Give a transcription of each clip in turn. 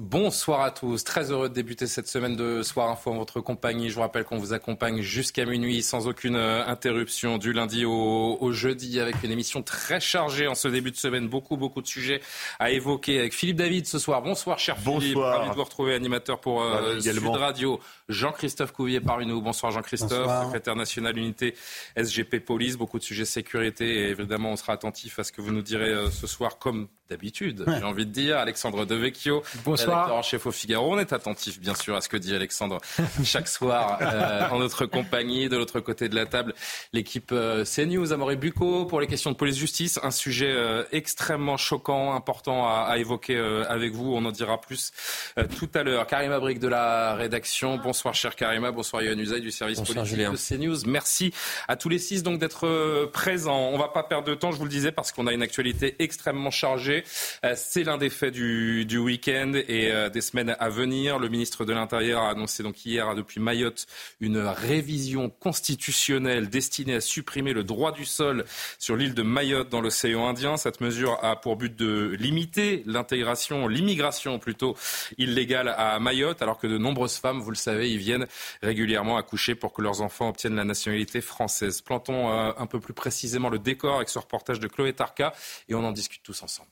Bonsoir à tous, très heureux de débuter cette semaine de Soir Info en votre compagnie. Je vous rappelle qu'on vous accompagne jusqu'à minuit sans aucune euh, interruption du lundi au, au, jeudi avec une émission très chargée en ce début de semaine. Beaucoup, beaucoup de sujets à évoquer avec Philippe David ce soir. Bonsoir cher Bonsoir. Philippe, ravi de vous retrouver animateur pour euh, Sud Radio. Jean-Christophe Couvier parmi nous. Bonsoir Jean-Christophe, secrétaire national unité SGP Police. Beaucoup de sujets sécurité et évidemment on sera attentif à ce que vous nous direz euh, ce soir comme d'habitude, j'ai envie de dire. Alexandre Devecchio, Bonsoir. en chef au Figaro. On est attentif, bien sûr, à ce que dit Alexandre chaque soir euh, en notre compagnie. De l'autre côté de la table, l'équipe euh, CNews, Amaury Bucco, pour les questions de police-justice. Un sujet euh, extrêmement choquant, important à, à évoquer euh, avec vous. On en dira plus euh, tout à l'heure. Karima Brick de la rédaction. Bonsoir, cher Karima. Bonsoir, Yann Usaï du service Bonsoir, politique Julien. de CNews. Merci à tous les six donc d'être euh, présents. On va pas perdre de temps, je vous le disais, parce qu'on a une actualité extrêmement chargée. Euh, C'est l'un des faits du, du week-end et euh, des semaines à venir. Le ministre de l'Intérieur a annoncé donc hier depuis Mayotte une révision constitutionnelle destinée à supprimer le droit du sol sur l'île de Mayotte dans l'océan Indien. Cette mesure a pour but de limiter l'intégration, l'immigration plutôt illégale à Mayotte, alors que de nombreuses femmes, vous le savez, y viennent régulièrement accoucher pour que leurs enfants obtiennent la nationalité française. Plantons euh, un peu plus précisément le décor avec ce reportage de Chloé Tarka et on en discute tous ensemble.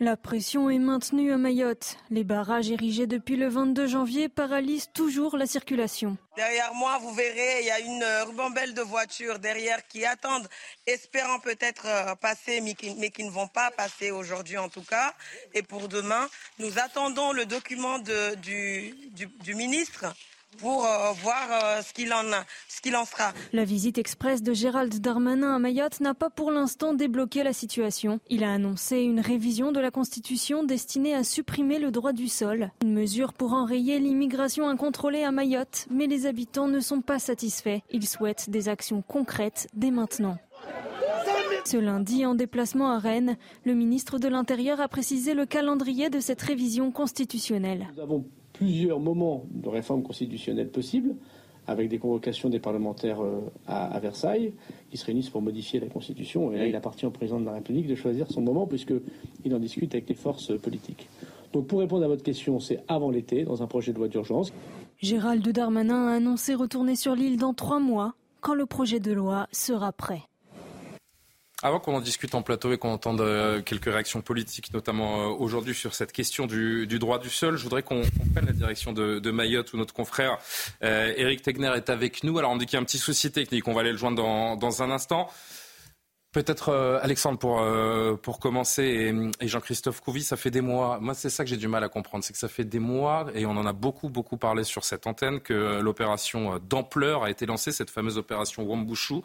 La pression est maintenue à Mayotte. Les barrages érigés depuis le 22 janvier paralysent toujours la circulation. Derrière moi, vous verrez, il y a une euh, ribambelle de voitures derrière qui attendent, espérant peut-être euh, passer, mais qui, ne vont pas passer aujourd'hui en tout cas. Et pour demain, nous attendons le document du ministre pour euh, voir euh, ce qu'il en, a- ce qu'il en sera. La visite express de Gérald Darmanin à Mayotte n'a pas pour l'instant débloqué la situation. Il a annoncé une révision de la Constitution destinée à supprimer le droit du sol. Une mesure pour enrayer l'immigration incontrôlée à Mayotte, mais les habitants ne sont pas satisfaits. Ils souhaitent des actions concrètes dès maintenant. Ce lundi, en déplacement à Rennes, le ministre de l'Intérieur a précisé le calendrier de cette révision constitutionnelle. Nous avons plusieurs moments de réforme constitutionnelle possibles, avec des convocations des parlementaires euh, à, à Versailles, qui se réunissent pour modifier la Constitution. Et là, il appartient au président de la République de choisir son moment, puisqu'il en discute avec les forces euh, politiques. Donc, pour répondre à votre question, c'est avant l'été, dans un projet de loi d'urgence. Gérald Darmanin a annoncé retourner sur l'île dans trois mois, quand le projet de loi sera prêt. Avant qu'on en discute en plateau et qu'on entende euh, quelques réactions politiques, notamment euh, aujourd'hui sur cette question du, droit du sol, je voudrais qu'on prenne la direction de, Mayotte où notre confrère euh, Eric Tegner est avec nous. Alors on dit qu'il y a un petit souci technique, on va aller le joindre dans, un instant. Peut-être euh, Alexandre pour, pour commencer et, Jean-Christophe Couvi, ça fait des mois, moi c'est ça que j'ai du mal à comprendre, c'est que ça fait des mois et on en a beaucoup beaucoup parlé sur cette antenne que l'opération d'ampleur a été lancée, cette fameuse opération Wambushu.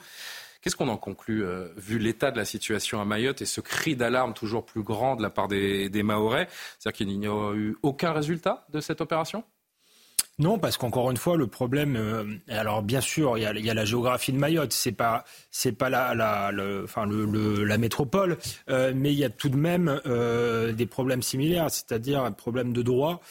Qu'est-ce qu'on en conclut, euh, vu l'état de la situation à Mayotte et ce cri d'alarme toujours plus grand de la part des, des C'est-à-dire qu'il n'y a eu aucun résultat de cette opération? Non, parce qu'encore une fois, le problème. euh, alors, bien sûr, il y a, la géographie de Mayotte. C'est pas, c'est pas la, la, enfin, le, le- la métropole, euh, mais il y a tout de même euh, des problèmes similaires, c'est-à-dire un problème de droit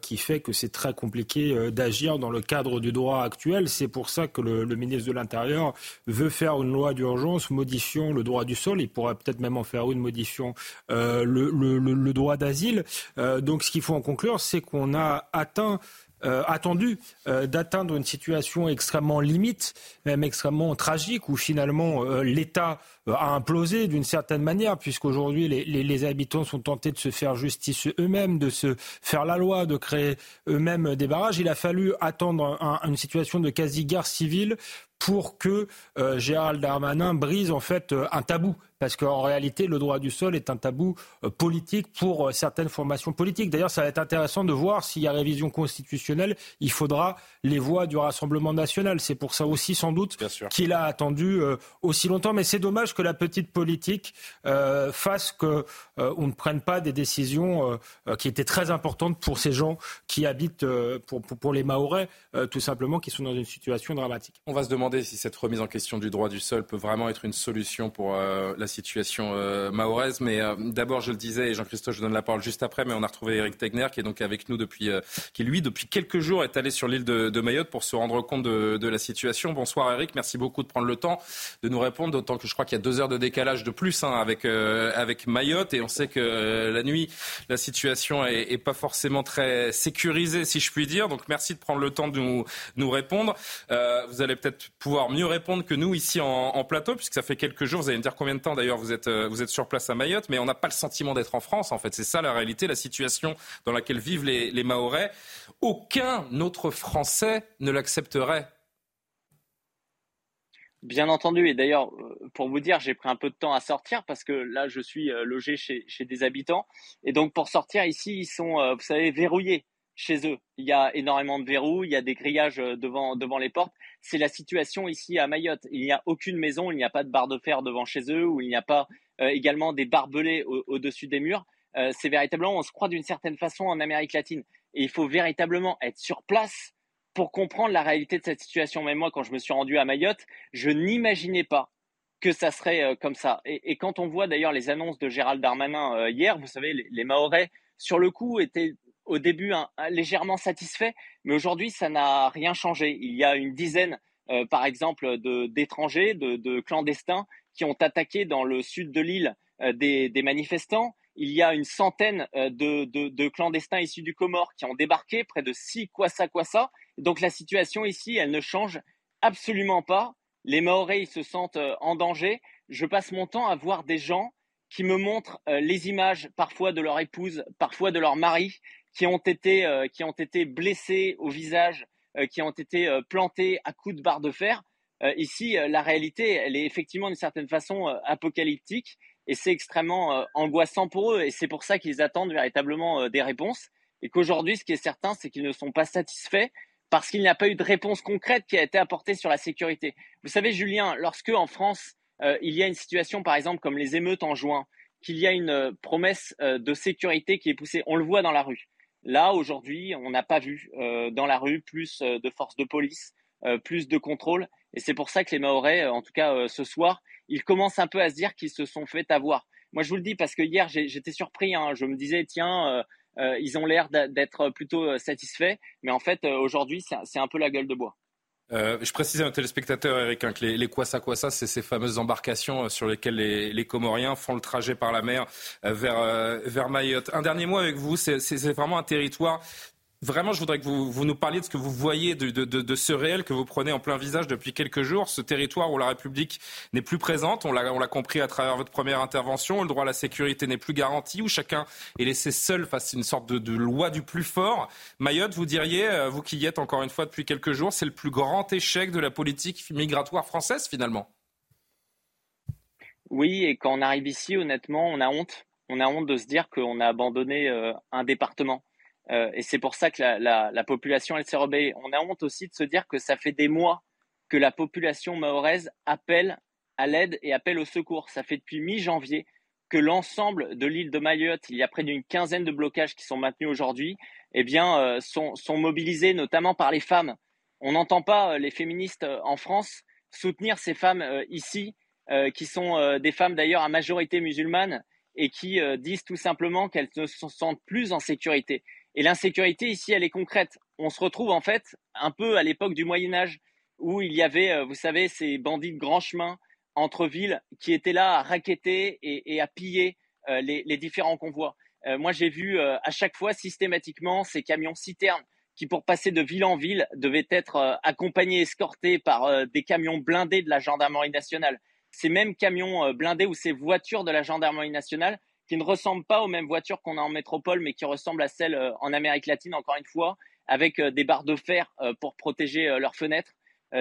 qui fait que c'est très compliqué d'agir dans le cadre du droit actuel. C'est pour ça que le, le ministre de l'Intérieur veut faire une loi d'urgence modifiant le droit du sol. Il pourrait peut-être même en faire une modifiant le, droit d'asile. Donc, ce qu'il faut en conclure, c'est qu'on a atteint euh, attendu euh, d'atteindre une situation extrêmement limite, même extrêmement tragique, où finalement euh, l'État a implosé d'une certaine manière, puisqu'aujourd'hui les, les, les habitants sont tentés de se faire justice eux-mêmes, de se faire la loi, de créer eux-mêmes des barrages. Il a fallu attendre un- une situation de quasi-guerre civile pour que euh, Gérald Darmanin brise en fait euh, un tabou, parce qu'en réalité, le droit du sol est un tabou politique pour certaines formations politiques. D'ailleurs, ça va être intéressant de voir s'il y a révision constitutionnelle, il faudra les voix du Rassemblement national. C'est pour ça aussi, sans doute, qu'il a attendu aussi longtemps. Mais c'est dommage que la petite politique fasse qu'on ne prenne pas des décisions qui étaient très importantes pour ces gens qui habitent, pour, pour, les Mahorais, tout simplement, qui sont dans une situation dramatique. On va se demander si cette remise en question du droit du sol peut vraiment être une solution pour euh, la situation euh, mahoraise. Mais euh, d'abord, je le disais, et Jean-Christophe, je donne la parole juste après, mais on a retrouvé Eric Tegner, qui est donc avec nous depuis, qui lui, depuis quelques jours, est allé sur l'île de, Mayotte pour se rendre compte de, la situation. Bonsoir Eric, merci beaucoup de prendre le temps de nous répondre, d'autant que je crois qu'il y a deux heures de décalage de plus hein, avec, avec Mayotte, et on sait que la nuit, la situation est, est, pas forcément très sécurisée, si je puis dire. Donc merci de prendre le temps de nous, nous répondre. vous allez peut-être pouvoir mieux répondre que nous ici en, plateau, puisque ça fait quelques jours. Vous allez me dire combien de temps d'ailleurs vous êtes, euh, vous êtes sur place à Mayotte, mais on n'a pas le sentiment d'être en France. En fait, c'est ça la réalité, la situation dans laquelle vivent les, les Mahorais. Aucun autre Français ne l'accepterait. Bien entendu. Et d'ailleurs, euh, pour vous dire, j'ai pris un peu de temps à sortir parce que là, je suis euh, logé chez, chez des habitants. Et donc, pour sortir ici, ils sont, vous savez, verrouillés chez eux. Il y a énormément de verrous, il y a des grillages devant, devant les portes c'est la situation ici à Mayotte. Il n'y a aucune maison, il n'y a pas de barre de fer devant chez eux, ou il n'y a pas euh, également des barbelés au-dessus des murs. Euh, c'est véritablement, on se croit d'une certaine façon en Amérique latine. Et il faut véritablement être sur place pour comprendre la réalité de cette situation. Même moi, quand je me suis rendu à Mayotte, je n'imaginais pas que ça serait euh, comme ça. Et, quand on voit d'ailleurs les annonces de Gérald Darmanin hier, vous savez, les, les sur le coup, étaient au début légèrement satisfait, mais aujourd'hui, ça n'a rien changé. Il y a une dizaine, euh, par exemple, d'étrangers, de, clandestins qui ont attaqué dans le sud de l'île euh, des, manifestants. Il y a une centaine euh, de, clandestins issus du Comore qui ont débarqué, près de six Kwassa Kwassa. Donc la situation ici, elle ne change absolument pas. Les Maoris se sentent en danger. Je passe mon temps à voir des gens qui me montrent les images parfois de leur épouse, parfois de leur mari, qui ont été, euh, qui ont été blessés au visage, euh, qui ont été euh, plantés à coups de barre de fer. ici, la réalité, elle est effectivement d'une certaine façon apocalyptique et c'est extrêmement angoissant pour eux. Et c'est pour ça qu'ils attendent véritablement des réponses. Et qu'aujourd'hui, ce qui est certain, c'est qu'ils ne sont pas satisfaits parce qu'il n'y a pas eu de réponse concrète qui a été apportée sur la sécurité. Vous savez, Julien, lorsque en France, il y a une situation, par exemple, comme les émeutes en juin, qu'il y a une promesse de sécurité qui est poussée, on le voit dans la rue. Là, aujourd'hui, on n'a pas vu euh, dans la rue plus euh, de forces de police, euh, plus de contrôle. Et c'est pour ça que les Mahorais, en tout cas ce soir, ils commencent un peu à se dire qu'ils se sont fait avoir. Moi, je vous le dis parce que hier, j'étais surpris. Hein. je me disais, tiens, ils ont l'air d'être plutôt satisfaits. Mais en fait, aujourd'hui, c'est un peu la gueule de bois. Euh, je précise à nos téléspectateurs, Eric, hein, que les, les Kwassa Kwassa, c'est ces fameuses embarcations euh, sur lesquelles les, Comoriens font le trajet par la mer euh, vers, vers Mayotte. Un dernier mot avec vous, c'est vraiment un territoire Vraiment, je voudrais que vous, nous parliez de ce que vous voyez de, ce réel que vous prenez en plein visage depuis quelques jours, ce territoire où la République n'est plus présente, on l'a compris à travers votre première intervention, le droit à la sécurité n'est plus garanti, où chacun est laissé seul face à une sorte de, loi du plus fort. Mayotte, vous diriez, euh, vous qui y êtes encore une fois depuis quelques jours, c'est le plus grand échec de la politique migratoire française finalement Oui, et quand on arrive ici, honnêtement, on a honte. On a honte de se dire qu'on a abandonné euh, un département euh, et c'est pour ça que la, la, la population, elle s'est rebellée. On a honte aussi de se dire que ça fait des mois que la population mahoraise appelle à l'aide et appelle au secours. Ça fait depuis mi-janvier que l'ensemble de l'île de Mayotte, il y a près d'une quinzaine de blocages qui sont maintenus aujourd'hui, eh bien, euh, sont, sont, mobilisés notamment par les femmes. On n'entend pas euh, les féministes en France soutenir ces femmes ici, qui sont des femmes d'ailleurs à majorité musulmane et qui disent tout simplement qu'elles ne se sentent plus en sécurité. Et l'insécurité ici, elle est concrète. On se retrouve en fait un peu à l'époque du Moyen Âge, où il y avait, euh, vous savez, ces bandits de grand chemin entre villes qui étaient là à raqueter et, à piller euh, les, différents convois. Euh, moi, j'ai vu à chaque fois systématiquement ces camions citernes qui, pour passer de ville en ville, devaient être accompagnés, escortés par des camions blindés de la gendarmerie nationale. Ces mêmes camions blindés ou ces voitures de la gendarmerie nationale qui ne ressemblent pas aux mêmes voitures qu'on a en métropole, mais qui ressemblent à celles euh, en Amérique latine, encore une fois, avec euh, des barres de fer euh, pour protéger leurs fenêtres,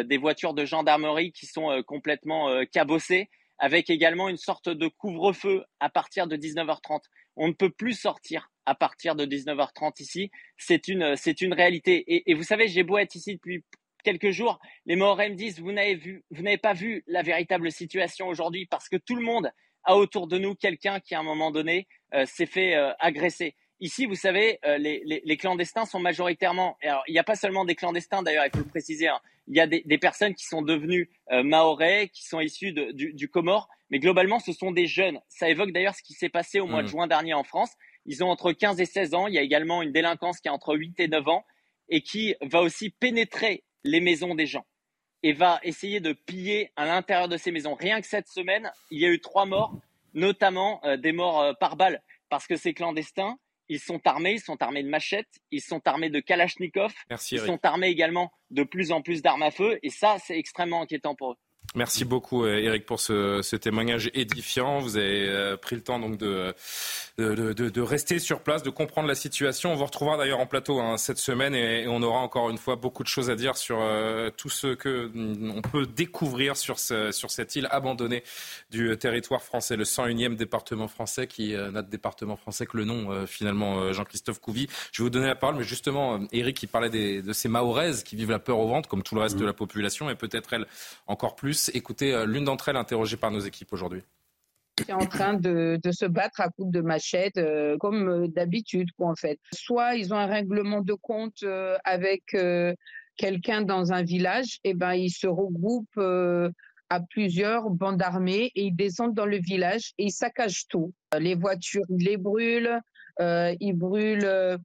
des voitures de gendarmerie qui sont complètement cabossées, avec également une sorte de couvre-feu à partir de 19h30. On ne peut plus sortir à partir de 19h30 ici. C'est une, c'est une réalité. Et, vous savez, j'ai beau être ici depuis quelques jours, les Mahorais me disent, vous n'avez vu, vous n'avez pas vu la véritable situation aujourd'hui parce que tout le monde a autour de nous quelqu'un qui, à un moment donné, euh, s'est fait euh, agresser. Ici, vous savez, euh, les, les, les, clandestins sont majoritairement. Alors, il n'y a pas seulement des clandestins, d'ailleurs, il faut le préciser. Hein, il y a des, des, personnes qui sont devenues maorais, qui sont issues de, du, du, Comore, mais globalement, ce sont des jeunes. Ça évoque d'ailleurs ce qui s'est passé au mois de mmh. juin dernier en France. Ils ont entre 15 et 16 ans. Il y a également une délinquance qui a entre 8 et 9 ans et qui va aussi pénétrer les maisons des gens et va essayer de piller à l'intérieur de ces maisons. Rien que cette semaine, il y a eu trois morts, notamment euh, des morts euh, par balle, parce que ces clandestins, ils sont armés, ils sont armés de machettes, ils sont armés de kalachnikov, ils sont armés également de plus en plus d'armes à feu, et ça, c'est extrêmement inquiétant pour eux. Merci beaucoup euh, Eric pour ce, ce témoignage édifiant. Vous avez euh, pris le temps donc de, de, de, de, rester sur place, de comprendre la situation. On vous retrouvera d'ailleurs en plateau hein, cette semaine et, on aura encore une fois beaucoup de choses à dire sur euh, tout ce que on peut découvrir sur, ce, sur cette île abandonnée du territoire français, le 101e département français qui n'a de département français que le nom finalement Jean-Christophe Couvi. Je vais vous donner la parole, mais justement Eric qui parlait des, de ces Mahoraises qui vivent la peur au ventre comme tout le reste de la population et peut-être elle encore plus Écoutez euh, l'une d'entre elles interrogée par nos équipes aujourd'hui qui est en train de, se battre à coups de machette, euh, comme euh, d'habitude, en fait. Soit ils ont un règlement de compte avec quelqu'un dans un village, et ben ils se regroupent à plusieurs bandes armées et ils descendent dans le village et ils saccagent tout. Les voitures, ils les brûlent, ils brûlent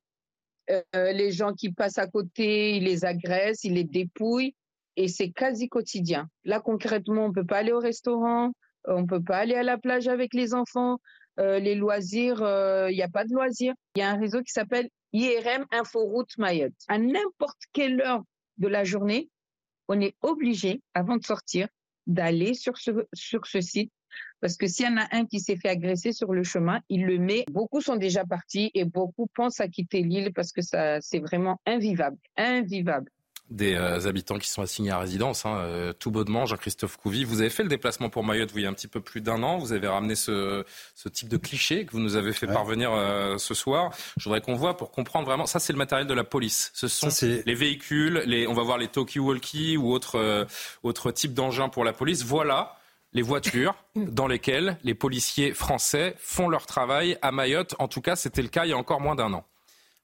les gens qui passent à côté, ils les agressent, ils les dépouillent et c'est quasi quotidien. Là, concrètement, on peut pas aller au restaurant, on peut pas aller à la plage avec les enfants, euh, les loisirs, il euh, n'y a pas de loisirs. Il y a un réseau qui s'appelle IRM Inforoute Mayotte. À n'importe quelle heure de la journée, on est obligé, avant de sortir, d'aller sur ce, sur ce site parce que s'il y en a un qui s'est fait agresser sur le chemin, il le met. Beaucoup sont déjà partis et beaucoup pensent à quitter l'île parce que ça, c'est vraiment invivable, invivable des euh, habitants qui sont assignés à résidence, hein, euh, tout bonnement, Jean-Christophe Couvi. Vous avez fait le déplacement pour Mayotte, vous, il y a un petit peu plus d'un an. Vous avez ramené ce, ce, type de cliché que vous nous avez fait parvenir euh, ce soir. Je voudrais qu'on voit pour comprendre vraiment. Ça, c'est le matériel de la police. Ce sont les véhicules, les, on va voir les talkie-walkie ou autres autre types d'engins pour la police. Voilà les voitures dans lesquelles les policiers français font leur travail à Mayotte. En tout cas, c'était le cas il y a encore moins d'un an.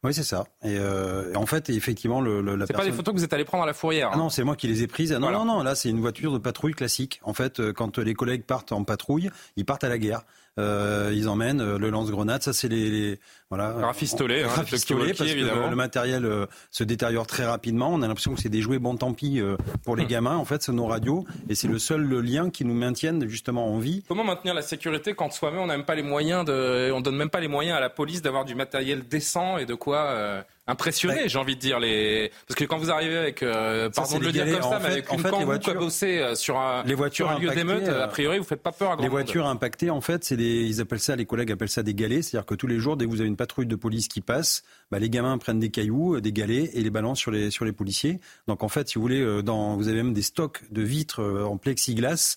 Oui, c'est ça. Et, euh, en fait, effectivement, le, le la c'est pas des photos que vous êtes allé prendre à la fourrière. Ah non, c'est moi qui les ai prises. non, non, non. Là, c'est une voiture de patrouille classique. En fait, euh, quand les collègues partent en patrouille, ils partent à la guerre. Euh, ils emmènent euh, le lance-grenade. Ça, c'est les, les, voilà. Rafistolé, hein, rafistolé parce que le, matériel euh, se détériore très rapidement. On a l'impression que c'est des jouets bon tant pis pour les gamins. En fait, c'est nos radios et c'est le seul lien qui nous maintienne justement en vie. Comment maintenir la sécurité quand soi-même on n'a même pas les moyens de, on donne même pas les moyens à la police d'avoir du matériel décent et de quoi impressionné, j'ai envie de dire. Les... Parce que quand vous arrivez avec, euh, pardon de le dire comme ça, mais avec une fait, les voitures, euh, sur un, les voitures sur un lieu d'émeute, a priori, vous faites pas peur à grand Les voitures impactées, en fait, c'est des, ils appellent ça, les collègues appellent ça des galets. C'est-à-dire que tous les jours, dès que vous avez une patrouille de police qui passe, bah, les gamins prennent des cailloux, euh, des galets et les balancent sur les, sur les policiers. Donc, en fait, si vous voulez, dans, vous avez même des stocks de vitres en plexiglas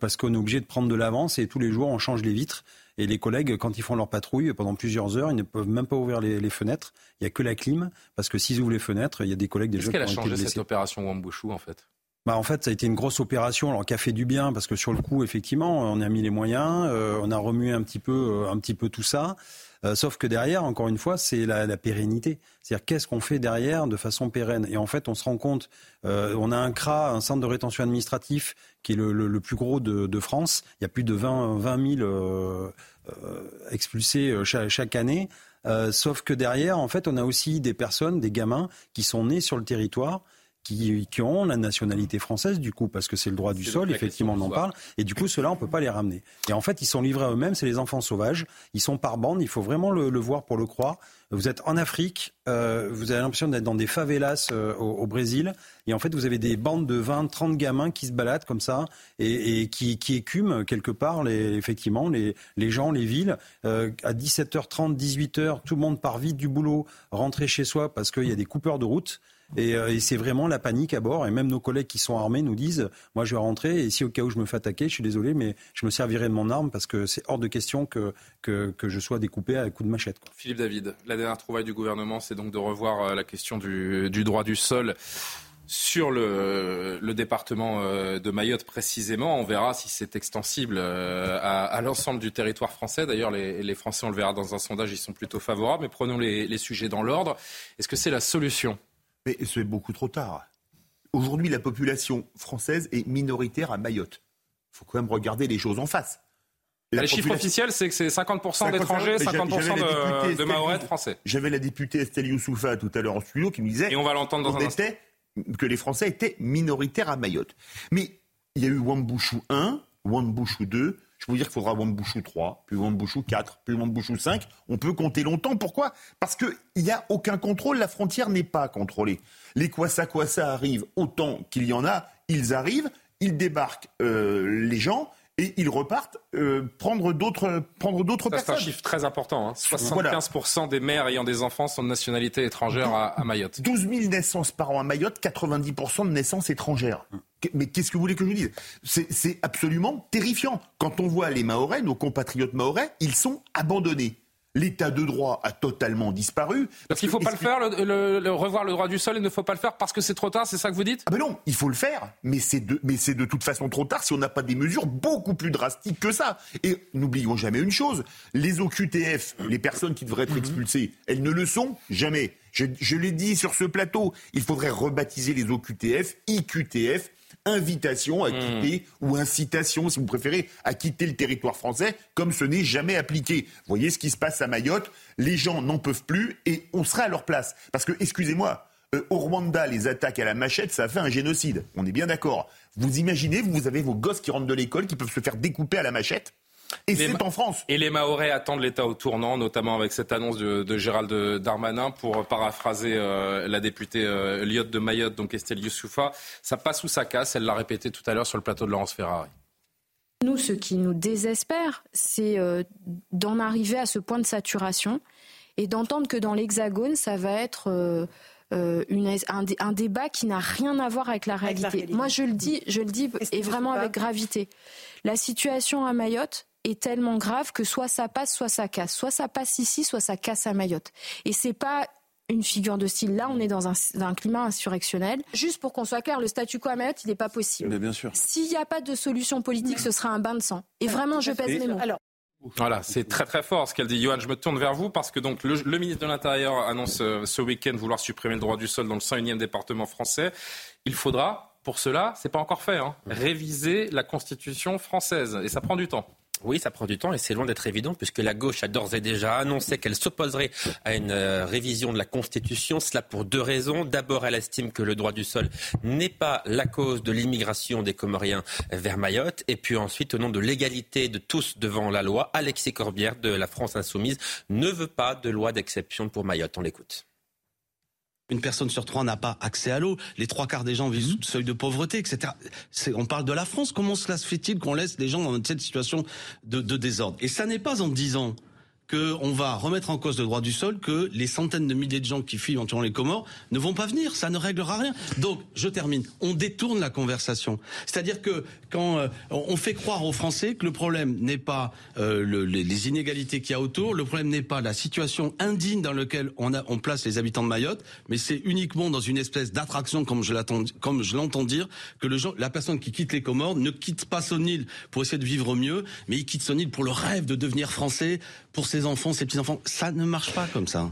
parce qu'on est obligé de prendre de l'avance et tous les jours, on change les vitres. Et les collègues, quand ils font leur patrouille pendant plusieurs heures, ils ne peuvent même pas ouvrir les, fenêtres. Il n'y a que la clim, parce que s'ils ouvrent les fenêtres, il y a des collègues déjà Qu'est-ce qu'elle a changé cette opération Wambouchou en fait? Bah en fait, ça a été une grosse opération, alors qui a fait du bien parce que sur le coup, effectivement, on a mis les moyens, euh, on a remué un petit peu, euh, un petit peu tout ça. Euh, sauf que derrière, encore une fois, c'est la, la, pérennité. C'est-à-dire qu'est-ce qu'on fait derrière de façon pérenne? Et en fait, on se rend compte, euh, on a un CRA, un centre de rétention administratif, qui est le, le, le plus gros de, de, France. Il y a plus de 20, 20 000 euh, expulsés chaque, chaque année. sauf que derrière, en fait, on a aussi des personnes, des gamins qui sont nés sur le territoire qui, qui, ont la nationalité française, du coup, parce que c'est le droit du sol, effectivement, on en parle. Et du coup, ceux-là, on peut pas les ramener. Et en fait, ils sont livrés à eux-mêmes, c'est les enfants sauvages. Ils sont par bande, il faut vraiment le, le voir pour le croire. Vous êtes en Afrique, euh, vous avez l'impression d'être dans des favelas euh, au, au, Brésil. Et en fait, vous avez des bandes de 20, 30 gamins qui se baladent comme ça et, et qui, qui, écument quelque part, les, effectivement, les, les gens, les villes. Euh, à 17h30, 18h, tout le monde part vite du boulot, rentrer chez soi parce qu'il y a des coupeurs de route. Et, euh, et c'est vraiment la panique à bord. Et même nos collègues qui sont armés nous disent, moi je vais rentrer et si au cas où je me fais attaquer, je suis désolé, mais je me servirai de mon arme parce que c'est hors de question que, que, je sois découpé à coups de machette. Philippe David, la dernière trouvaille du gouvernement, c'est donc de revoir euh, la question du, droit du sol sur le, département euh, de Mayotte précisément, on verra si c'est extensible à, l'ensemble du territoire français. D'ailleurs, les, Français, on le verra dans un sondage, ils sont plutôt favorables. Mais prenons les sujets dans l'ordre. Est-ce que c'est la solution? Mais c'est beaucoup trop tard. Aujourd'hui, la population française est minoritaire à Mayotte. Il faut quand même regarder les choses en face. La les chiffres officiels, c'est que c'est 50%, d'étrangers, 50%, de, de Mahorais français. J'avais la députée Estelle Youssoufa tout à l'heure en studio qui me disait. Et on va l'entendre dans un instant que les Français étaient minoritaires à Mayotte. Mais il y a eu Wambouchou 1, Wambouchou 2. Je vous dire qu'il faudra Wambouchou 3, puis Wambouchou 4, puis Wambouchou 5. On peut compter longtemps. Pourquoi? Parce qu'il n'y a aucun contrôle. La frontière n'est pas contrôlée. Les Kwassa Kwassa arrivent autant qu'il y en a. Ils arrivent, ils débarquent euh, les gens et ils repartent euh, prendre d'autres prendre d'autres personnes. C'est un chiffre très important. Hein. 75% des mères ayant des enfants sont de nationalité étrangère à, à, Mayotte. 12 000 naissances par an à Mayotte, 90% de naissances étrangères. Mais qu'est-ce que vous voulez que je vous dise? C'est absolument terrifiant. Quand on voit les Mahorais, nos compatriotes Mahorais, ils sont abandonnés. L'état de droit a totalement disparu. Parce qu'il ne faut pas le faire, le, le, revoir le droit du sol, il ne faut pas le faire parce que c'est trop tard, c'est ça que vous dites? Ah ben non, il faut le faire, mais c'est de, mais c'est de toute façon trop tard si on n'a pas des mesures beaucoup plus drastiques que ça. Et n'oublions jamais une chose, les OQTF, les personnes qui devraient être expulsées, elles ne le sont jamais. Je, je l'ai dit sur ce plateau, il faudrait rebaptiser les OQTF, IQTF, invitation à quitter mmh. ou incitation, si vous préférez, à quitter le territoire français, comme ce n'est jamais appliqué. Vous voyez ce qui se passe à Mayotte, les gens n'en peuvent plus et on sera à leur place. Parce que, excusez-moi, euh, au Rwanda, les attaques à la machette, ça a fait un génocide. On est bien d'accord. Vous imaginez, vous avez vos gosses qui rentrent de l'école, qui peuvent se faire découper à la machette? Et c'est en France. Et les Mahorais attendent l'État au tournant, notamment avec cette annonce de, de Gérald Darmanin, pour paraphraser euh, la députée euh, Lyotte de Mayotte, donc Estelle Youssoufa. Ça passe ou ça casse, elle l'a répété tout à l'heure sur le plateau de Laurence Ferrari. Nous, ce qui nous désespère, c'est euh, d'en arriver à ce point de saturation et d'entendre que dans l'Hexagone, ça va être... Euh, une, un, un, débat qui n'a rien à voir avec la réalité. Avec la réalité. Moi, je le dis, je le dis, et vraiment avec gravité. La situation à Mayotte, est tellement grave que soit ça passe, soit ça casse. Soit ça passe ici, soit ça casse à Mayotte. Et c'est pas une figure de style. Là, on est dans un, dans un climat insurrectionnel. Juste pour qu'on soit clair, le statu quo à Mayotte, il n'est pas possible. Mais bien sûr. S'il n'y a pas de solution politique, ce sera un bain de sang. Et vraiment, je pèse mes mots. Alors, voilà, c'est très très fort ce qu'elle dit. Johan, je me tourne vers vous parce que donc le, le ministre de l'Intérieur annonce euh, ce week-end vouloir supprimer le droit du sol dans le 101e département français. Il faudra, pour cela, c'est pas encore fait, hein, réviser la Constitution française et ça prend du temps. Oui, ça prend du temps et c'est loin d'être évident puisque la gauche a d'ores et déjà annoncé qu'elle s'opposerait à une euh, révision de la Constitution. Cela pour deux raisons. D'abord, elle estime que le droit du sol n'est pas la cause de l'immigration des Comoriens vers Mayotte. Et puis ensuite, au nom de l'égalité de tous devant la loi, Alexis Corbière de la France Insoumise ne veut pas de loi d'exception pour Mayotte. On l'écoute. Une personne sur trois n'a pas accès à l'eau. Les trois quarts des gens vivent sous le seuil de pauvreté, etc. on parle de la France. Comment cela se fait-il qu'on laisse les gens dans cette situation de, de désordre? Et ça n'est pas en disant qu'on va remettre en cause le droit du sol, que les centaines de milliers de gens qui fuient éventuellement les Comores ne vont pas venir. Ça ne réglera rien. Donc, je termine. On détourne la conversation. C'est-à-dire que quand euh, on fait croire aux Français que le problème n'est pas euh, le, les, les, inégalités qu'il y a autour, le problème n'est pas la situation indigne dans laquelle on, a, on place les habitants de Mayotte, mais c'est uniquement dans une espèce d'attraction, comme je l'entends dire, que le gens, la personne qui quitte les Comores ne quitte pas son île pour essayer de vivre mieux, mais il quitte son île pour le rêve de devenir français, pour ses enfants, ses petits-enfants. Ça ne marche pas comme ça.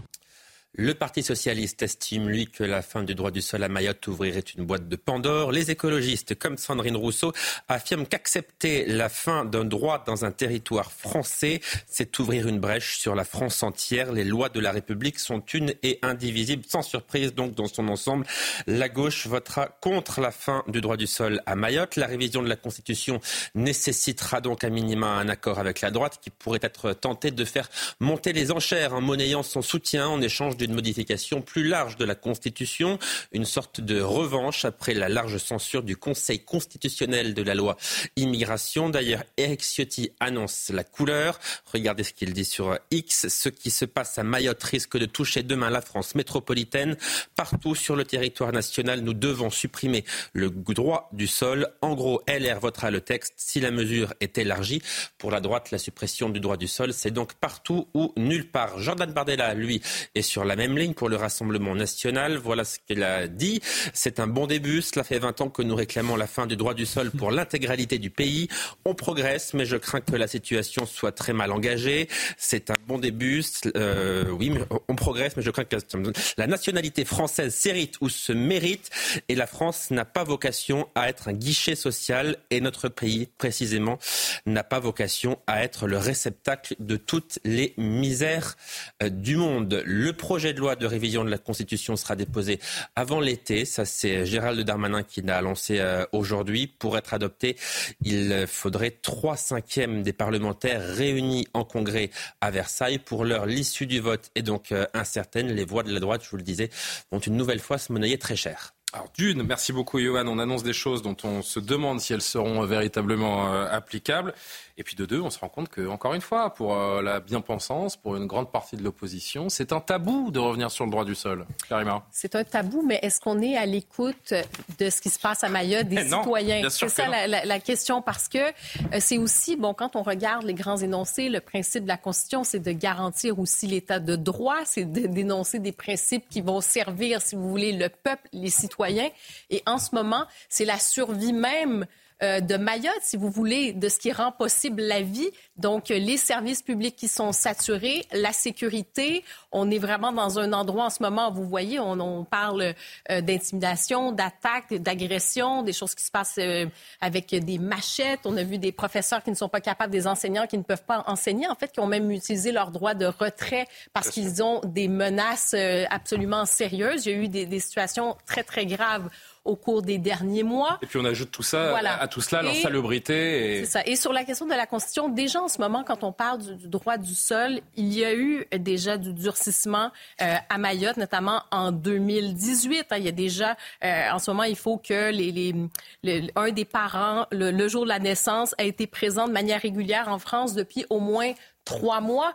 Le Parti socialiste estime, lui, que la fin du droit du sol à Mayotte ouvrirait une boîte de Pandore. Les écologistes, comme Sandrine Rousseau, affirment qu'accepter la fin d'un droit dans un territoire français, c'est ouvrir une brèche sur la France entière. Les lois de la République sont une et indivisibles. Sans surprise, donc, dans son ensemble, la gauche votera contre la fin du droit du sol à Mayotte. La révision de la Constitution nécessitera donc à minima un accord avec la droite qui pourrait être tentée de faire monter les enchères en monnayant son soutien en échange d'une modification plus large de la Constitution, une sorte de revanche après la large censure du Conseil constitutionnel de la loi immigration. D'ailleurs, Eric Ciotti annonce la couleur. Regardez ce qu'il dit sur X. Ce qui se passe à Mayotte risque de toucher demain la France métropolitaine. Partout sur le territoire national, nous devons supprimer le droit du sol. En gros, LR votera le texte si la mesure est élargie. Pour la droite, la suppression du droit du sol, c'est donc partout ou nulle part. Jordan Bardella, lui, est sur la même ligne pour le Rassemblement national. Voilà ce qu'il a dit. C'est un bon début. Cela fait 20 ans que nous réclamons la fin du droit du sol pour l'intégralité du pays. On progresse, mais je crains que la situation soit très mal engagée. C'est un bon début. Euh, oui, on progresse, mais je crains que la nationalité française s'hérite ou se mérite. Et la France n'a pas vocation à être un guichet social. Et notre pays, précisément, n'a pas vocation à être le réceptacle de toutes les misères euh, du monde. Le projet de loi de révision de la Constitution sera déposé avant l'été. Ça, c'est Gérald Darmanin qui l'a lancé euh, aujourd'hui. Pour être adopté, il faudrait trois cinquièmes des parlementaires réunis en congrès à Versailles. Pour l'heure, l'issue du vote est donc euh, incertaine. Les voix de la droite, je vous le disais, vont une nouvelle fois se monnayer très cher. Alors d'une, merci beaucoup Johan, on annonce des choses dont on se demande si elles seront véritablement applicables. Et puis de deux, on se rend compte que, encore une fois, pour euh, la bien-pensance, pour une grande partie de l'opposition, c'est un tabou de revenir sur le droit du sol. Karima. C'est un tabou, mais est-ce qu'on est à l'écoute de ce qui se passe à Mayotte, des citoyens? C'est ça la, question, parce que euh, c'est aussi, bon, quand on regarde les grands énoncés, le principe de la Constitution, c'est de garantir aussi l'état de droit, c'est de dénoncer des principes qui vont servir, si vous voulez, le peuple, les citoyens. Et en ce moment, c'est la survie même de Mayotte, si vous voulez, de ce qui rend possible la vie. Donc, les services publics qui sont saturés, la sécurité. On est vraiment dans un endroit en ce moment, vous voyez, on, parle euh, d'intimidation, d'attaque, d'agression, des choses qui se passent euh, avec des machettes. On a vu des professeurs qui ne sont pas capables, des enseignants qui ne peuvent pas enseigner, en fait, qui ont même utilisé leur droit de retrait parce qu'ils ont des menaces absolument sérieuses. Il y a eu des, des situations très, très graves au cours des derniers mois. Et puis on ajoute tout ça à tout cela, l'insalubrité. Et... C'est ça. Et sur la question de la Constitution, déjà en ce moment, quand on parle du, droit du sol, il y a eu déjà du durcissement euh, à Mayotte, notamment en 2018. Hein. il y a déjà, euh, en ce moment, il faut que les, les, un des parents, le, le jour de la naissance, a été présent de manière régulière en France depuis au moins trois mois.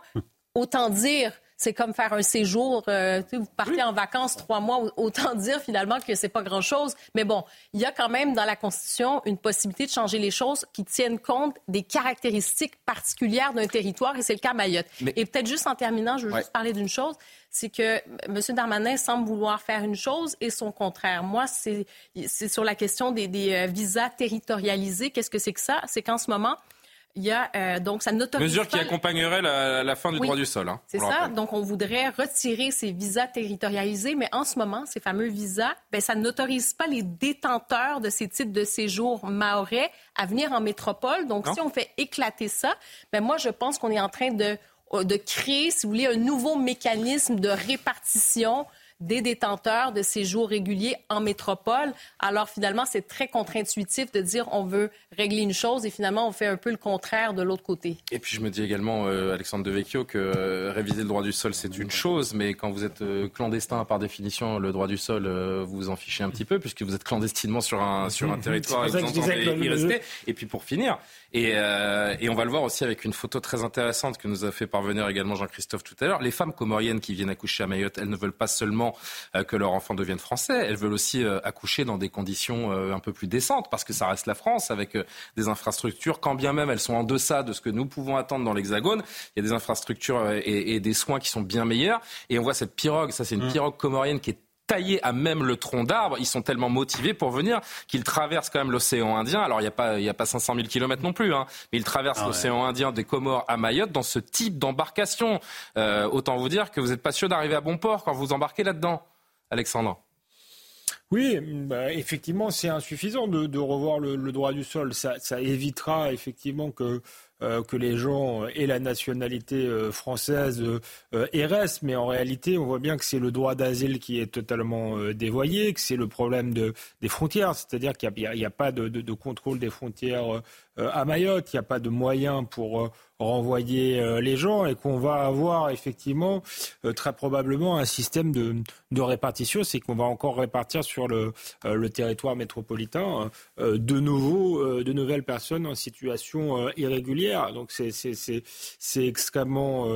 Autant dire c'est comme faire un séjour. Euh, vous partez en vacances trois mois, autant dire finalement que c'est pas grand-chose. Mais bon, il y a quand même dans la Constitution une possibilité de changer les choses qui tiennent compte des caractéristiques particulières d'un territoire, et c'est le cas Mayotte. Et peut-être juste en terminant, je veux juste parler d'une chose c'est que M. Darmanin semble vouloir faire une chose et son contraire. Moi, c'est sur la question des, des euh, visas territorialisés. Qu'est-ce que c'est que ça? C'est qu'en ce moment, il y a euh, donc ça n'autorise Mesure qui accompagnerait la, fin du droit du sol. Hein, c'est ça. Donc on voudrait retirer ces visas territorialisés, mais en ce moment, ces fameux visas, ben, ça n'autorise pas les détenteurs de ces titres de séjour maorais à venir en métropole. Donc si on fait éclater ça, ben moi je pense qu'on est en train de de créer, si vous voulez, un nouveau mécanisme de répartition des détenteurs de séjours réguliers en métropole. Alors finalement, c'est très contre-intuitif de dire on veut régler une chose et finalement on fait un peu le contraire de l'autre côté. Et puis je me dis également, euh, Alexandre Devecchio, que euh, réviser le droit du sol c'est une chose, mais quand vous êtes euh, clandestin par définition, le droit du sol, vous vous en fichez un petit peu puisque vous êtes clandestinement sur un, sur un territoire et vous entendez y rester. Et puis pour finir, et, et, on va le voir aussi avec une photo très intéressante que nous a fait parvenir également Jean-Christophe tout à l'heure. Les femmes comoriennes qui viennent accoucher à Mayotte, elles ne veulent pas seulement euh, que leur enfant devienne français. Elles veulent aussi euh, accoucher dans des conditions euh, un peu plus décentes, parce que ça reste la France, avec des infrastructures, quand bien même elles sont en deçà de ce que nous pouvons attendre dans l'Hexagone. Il y a des infrastructures et, des soins qui sont bien meilleurs. Et on voit cette pirogue, ça c'est une mmh. pirogue comorienne qui est taillée à même le tronc d'arbre. Ils sont tellement motivés pour venir qu'ils traversent quand même l'océan Indien. Alors, il n'y a, pas, a pas 500 000 kilomètres non plus, hein, mais ils traversent ah l'océan Indien des Comores à Mayotte dans ce type d'embarcation. autant vous dire que vous n'êtes pas sûr d'arriver à bon port quand vous embarquez là-dedans. Alexandre oui, bah, effectivement, c'est insuffisant de, revoir le, droit du sol. Ça, évitera effectivement que que les gens aient la nationalité française et restent. Mais en réalité, on voit bien que c'est le droit d'asile qui est totalement dévoyé, que c'est le problème de, des frontières. C'est-à-dire qu'il n'y a, pas de, de, contrôle des frontières à Mayotte. Il n'y a pas de moyens pour renvoyer euh, les gens et qu'on va avoir effectivement euh, très probablement un système de, de répartition, c'est qu'on va encore répartir sur le, euh, le territoire métropolitain de nouveaux, de nouvelles personnes en situation irrégulière. Donc c'est extrêmement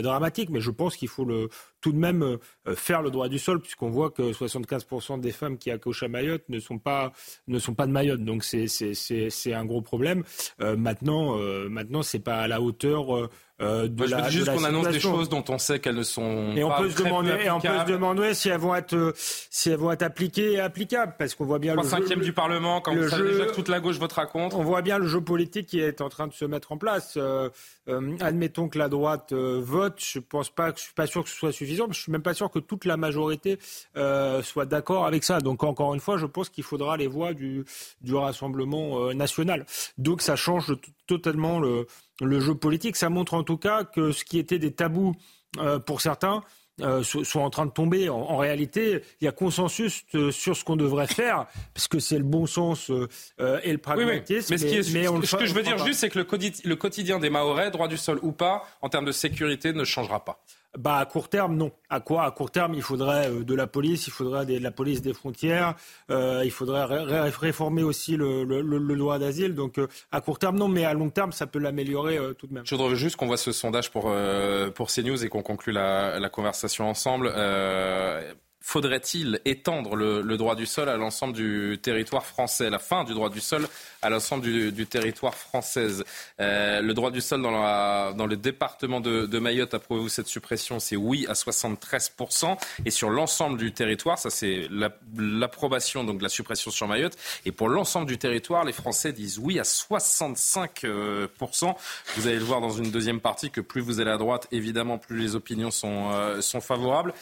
dramatique, mais je pense qu'il faut le, tout de même faire le droit du sol, puisqu'on voit que 75% des femmes qui accouchent à Mayotte ne sont pas, ne sont pas de Mayotte. Donc c'est un gros problème. maintenant, maintenant c'est pas à la hauteur euh, euh, de je la, juste qu'on annonce des choses dont on sait qu'elles ne sont et on pas peut se demander, et on peut se demander si elles vont être euh, si elles vont être appliquées et applicables parce qu'on voit bien le cinquième du Parlement quand le jeu, déjà que toute la gauche votera contre. On voit bien le jeu politique qui est en train de se mettre en place. Euh, admettons que la droite vote, je pense pas, je suis pas sûr que ce soit suffisant. Je suis même pas sûr que toute la majorité soit d'accord avec ça. Donc encore une fois, je pense qu'il faudra les voix du du Rassemblement national. Donc ça change totalement le le jeu politique. Ça montre en tout cas que ce qui était des tabous euh, pour certains euh, sont en train de tomber. En, réalité, il y a consensus euh, sur ce qu'on devrait faire, parce que c'est le bon sens et le pragmatisme. Mais, ce, que je veux dire juste, c'est que le, quotidien des Mahorais, droit du sol ou pas, en termes de sécurité, ne changera pas. Bah à court terme non. À quoi? À court terme, il faudrait euh, de la police, il faudrait de la police des frontières, euh, il faudrait réformer aussi le, le, le, droit d'asile. Donc euh, à court terme non, mais à long terme ça peut l'améliorer tout de même. Je voudrais juste qu'on voit ce sondage pour pour CNews et qu'on conclue la, la conversation ensemble faudrait-il étendre le, droit du sol à l'ensemble du territoire français, la fin du droit du sol à l'ensemble du, territoire français? Euh, Le droit du sol dans, le département de, de Mayotte, approuvez-vous cette suppression? C'est oui à 73%. Et sur l'ensemble du territoire, ça c'est l'approbation, donc de la suppression sur Mayotte. Et pour l'ensemble du territoire, les Français disent oui à 65%. Vous allez le voir dans une deuxième partie que plus vous allez à droite, évidemment, plus les opinions sont, euh, sont favorables.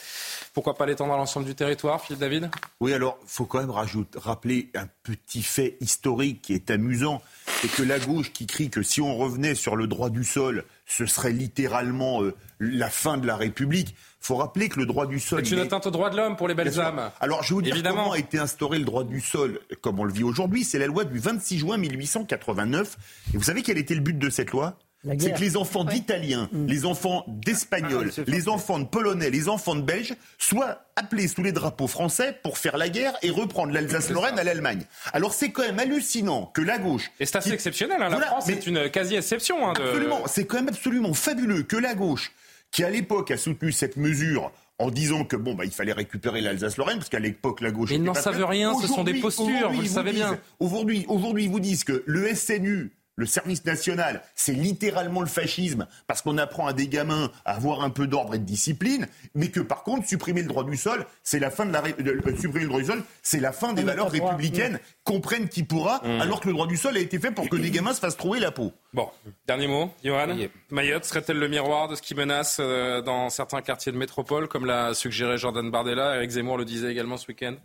Pourquoi pas l'étendre à l'ensemble du territoire, Philippe David? Oui, alors, il faut quand même rappeler un petit fait historique qui est amusant. C'est que la gauche qui crie que si on revenait sur le droit du sol, ce serait littéralement euh, la fin de la République. Il faut rappeler que le droit du sol. C'est une atteinte au droit de l'homme pour les belles âmes. Alors, je vais vous dire Évidemment. comment a été instauré le droit du sol, comme on le vit aujourd'hui. C'est la loi du 26 juin 1889. Et vous savez quel était le but de cette loi? C'est que les enfants d'Italiens, mm. les enfants d'Espagnols, ah, les enfants de Polonais, les enfants de Belges soient appelés sous les drapeaux français pour faire la guerre et reprendre l'Alsace-Lorraine à l'Allemagne. Alors c'est quand même hallucinant que la gauche... Et c'est assez exceptionnel, hein, la France c'est une quasi-exception. Hein, absolument, c'est quand même absolument fabuleux que la gauche, qui à l'époque a soutenu cette mesure en disant que bon bah il fallait récupérer l'Alsace-Lorraine parce qu'à l'époque la gauche. Ils n'en savent rien, ce sont des postures, vous le savez bien. Aujourd'hui, aujourd'hui, ils vous disent que le SNU le service national, c'est littéralement le fascisme, parce qu'on apprend à des gamins à avoir un peu d'ordre et de discipline, mais que par contre, supprimer le droit du sol, c'est la fin de la euh, supprimer le droit du sol, c'est la fin des valeurs républicaines, comprennent qui pourra, mmh. alors que le droit du sol a été fait pour que des gamins se fassent trouver la peau. Bon, dernier mot, Johan. Mayotte serait-elle le miroir de ce qui menace euh, dans certains quartiers de métropole, comme l'a suggéré Jordan Bardella Eric Zemmour le disait également ce week-end?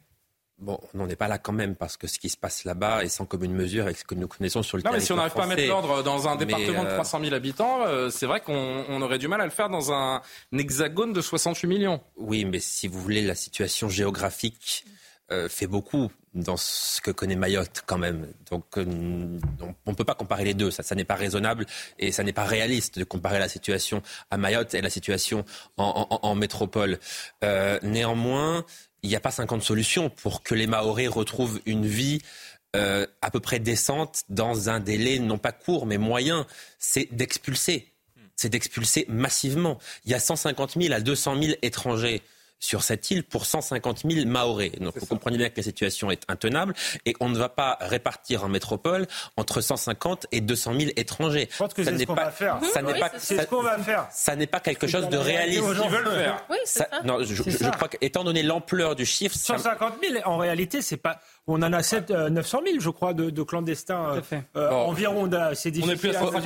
Bon, on n'en est pas là quand même parce que ce qui se passe là-bas est sans commune mesure avec ce que nous connaissons sur le non, territoire. mais si on n'arrive pas à mettre l'ordre dans un département de 300 000 euh, habitants, euh, c'est vrai qu'on aurait du mal à le faire dans un hexagone de 68 millions. Oui, mais si vous voulez, la situation géographique euh, fait beaucoup dans ce que connaît Mayotte quand même. Donc on ne peut pas comparer les deux, ça, ça n'est pas raisonnable et ça n'est pas réaliste de comparer la situation à Mayotte et la situation en, en, en métropole. néanmoins, il n'y a pas 50 solutions pour que les Maoris retrouvent une vie euh, à peu près décente dans un délai non pas court mais moyen. C'est d'expulser. C'est d'expulser massivement. Il y a 150 000 à 200 000 étrangers sur cette île pour 150 000 Maoris. Donc vous comprenez bien que la situation est intenable et on ne va pas répartir en métropole entre 150 et 200 000 étrangers. Je pense que c'est ce qu'on va faire. Ça n'est pas, c'est ce qu'on va faire. Ça n'est pas quelque chose de réaliste. Ils veulent faire. Oui, ça, ça. Non, je, je, crois qu'étant donné l'ampleur du chiffre, 150 000. En réalité, c'est pas. On en a 7, 900 000, je crois, de, de clandestins euh, environ. C'est difficile. On est plus à 150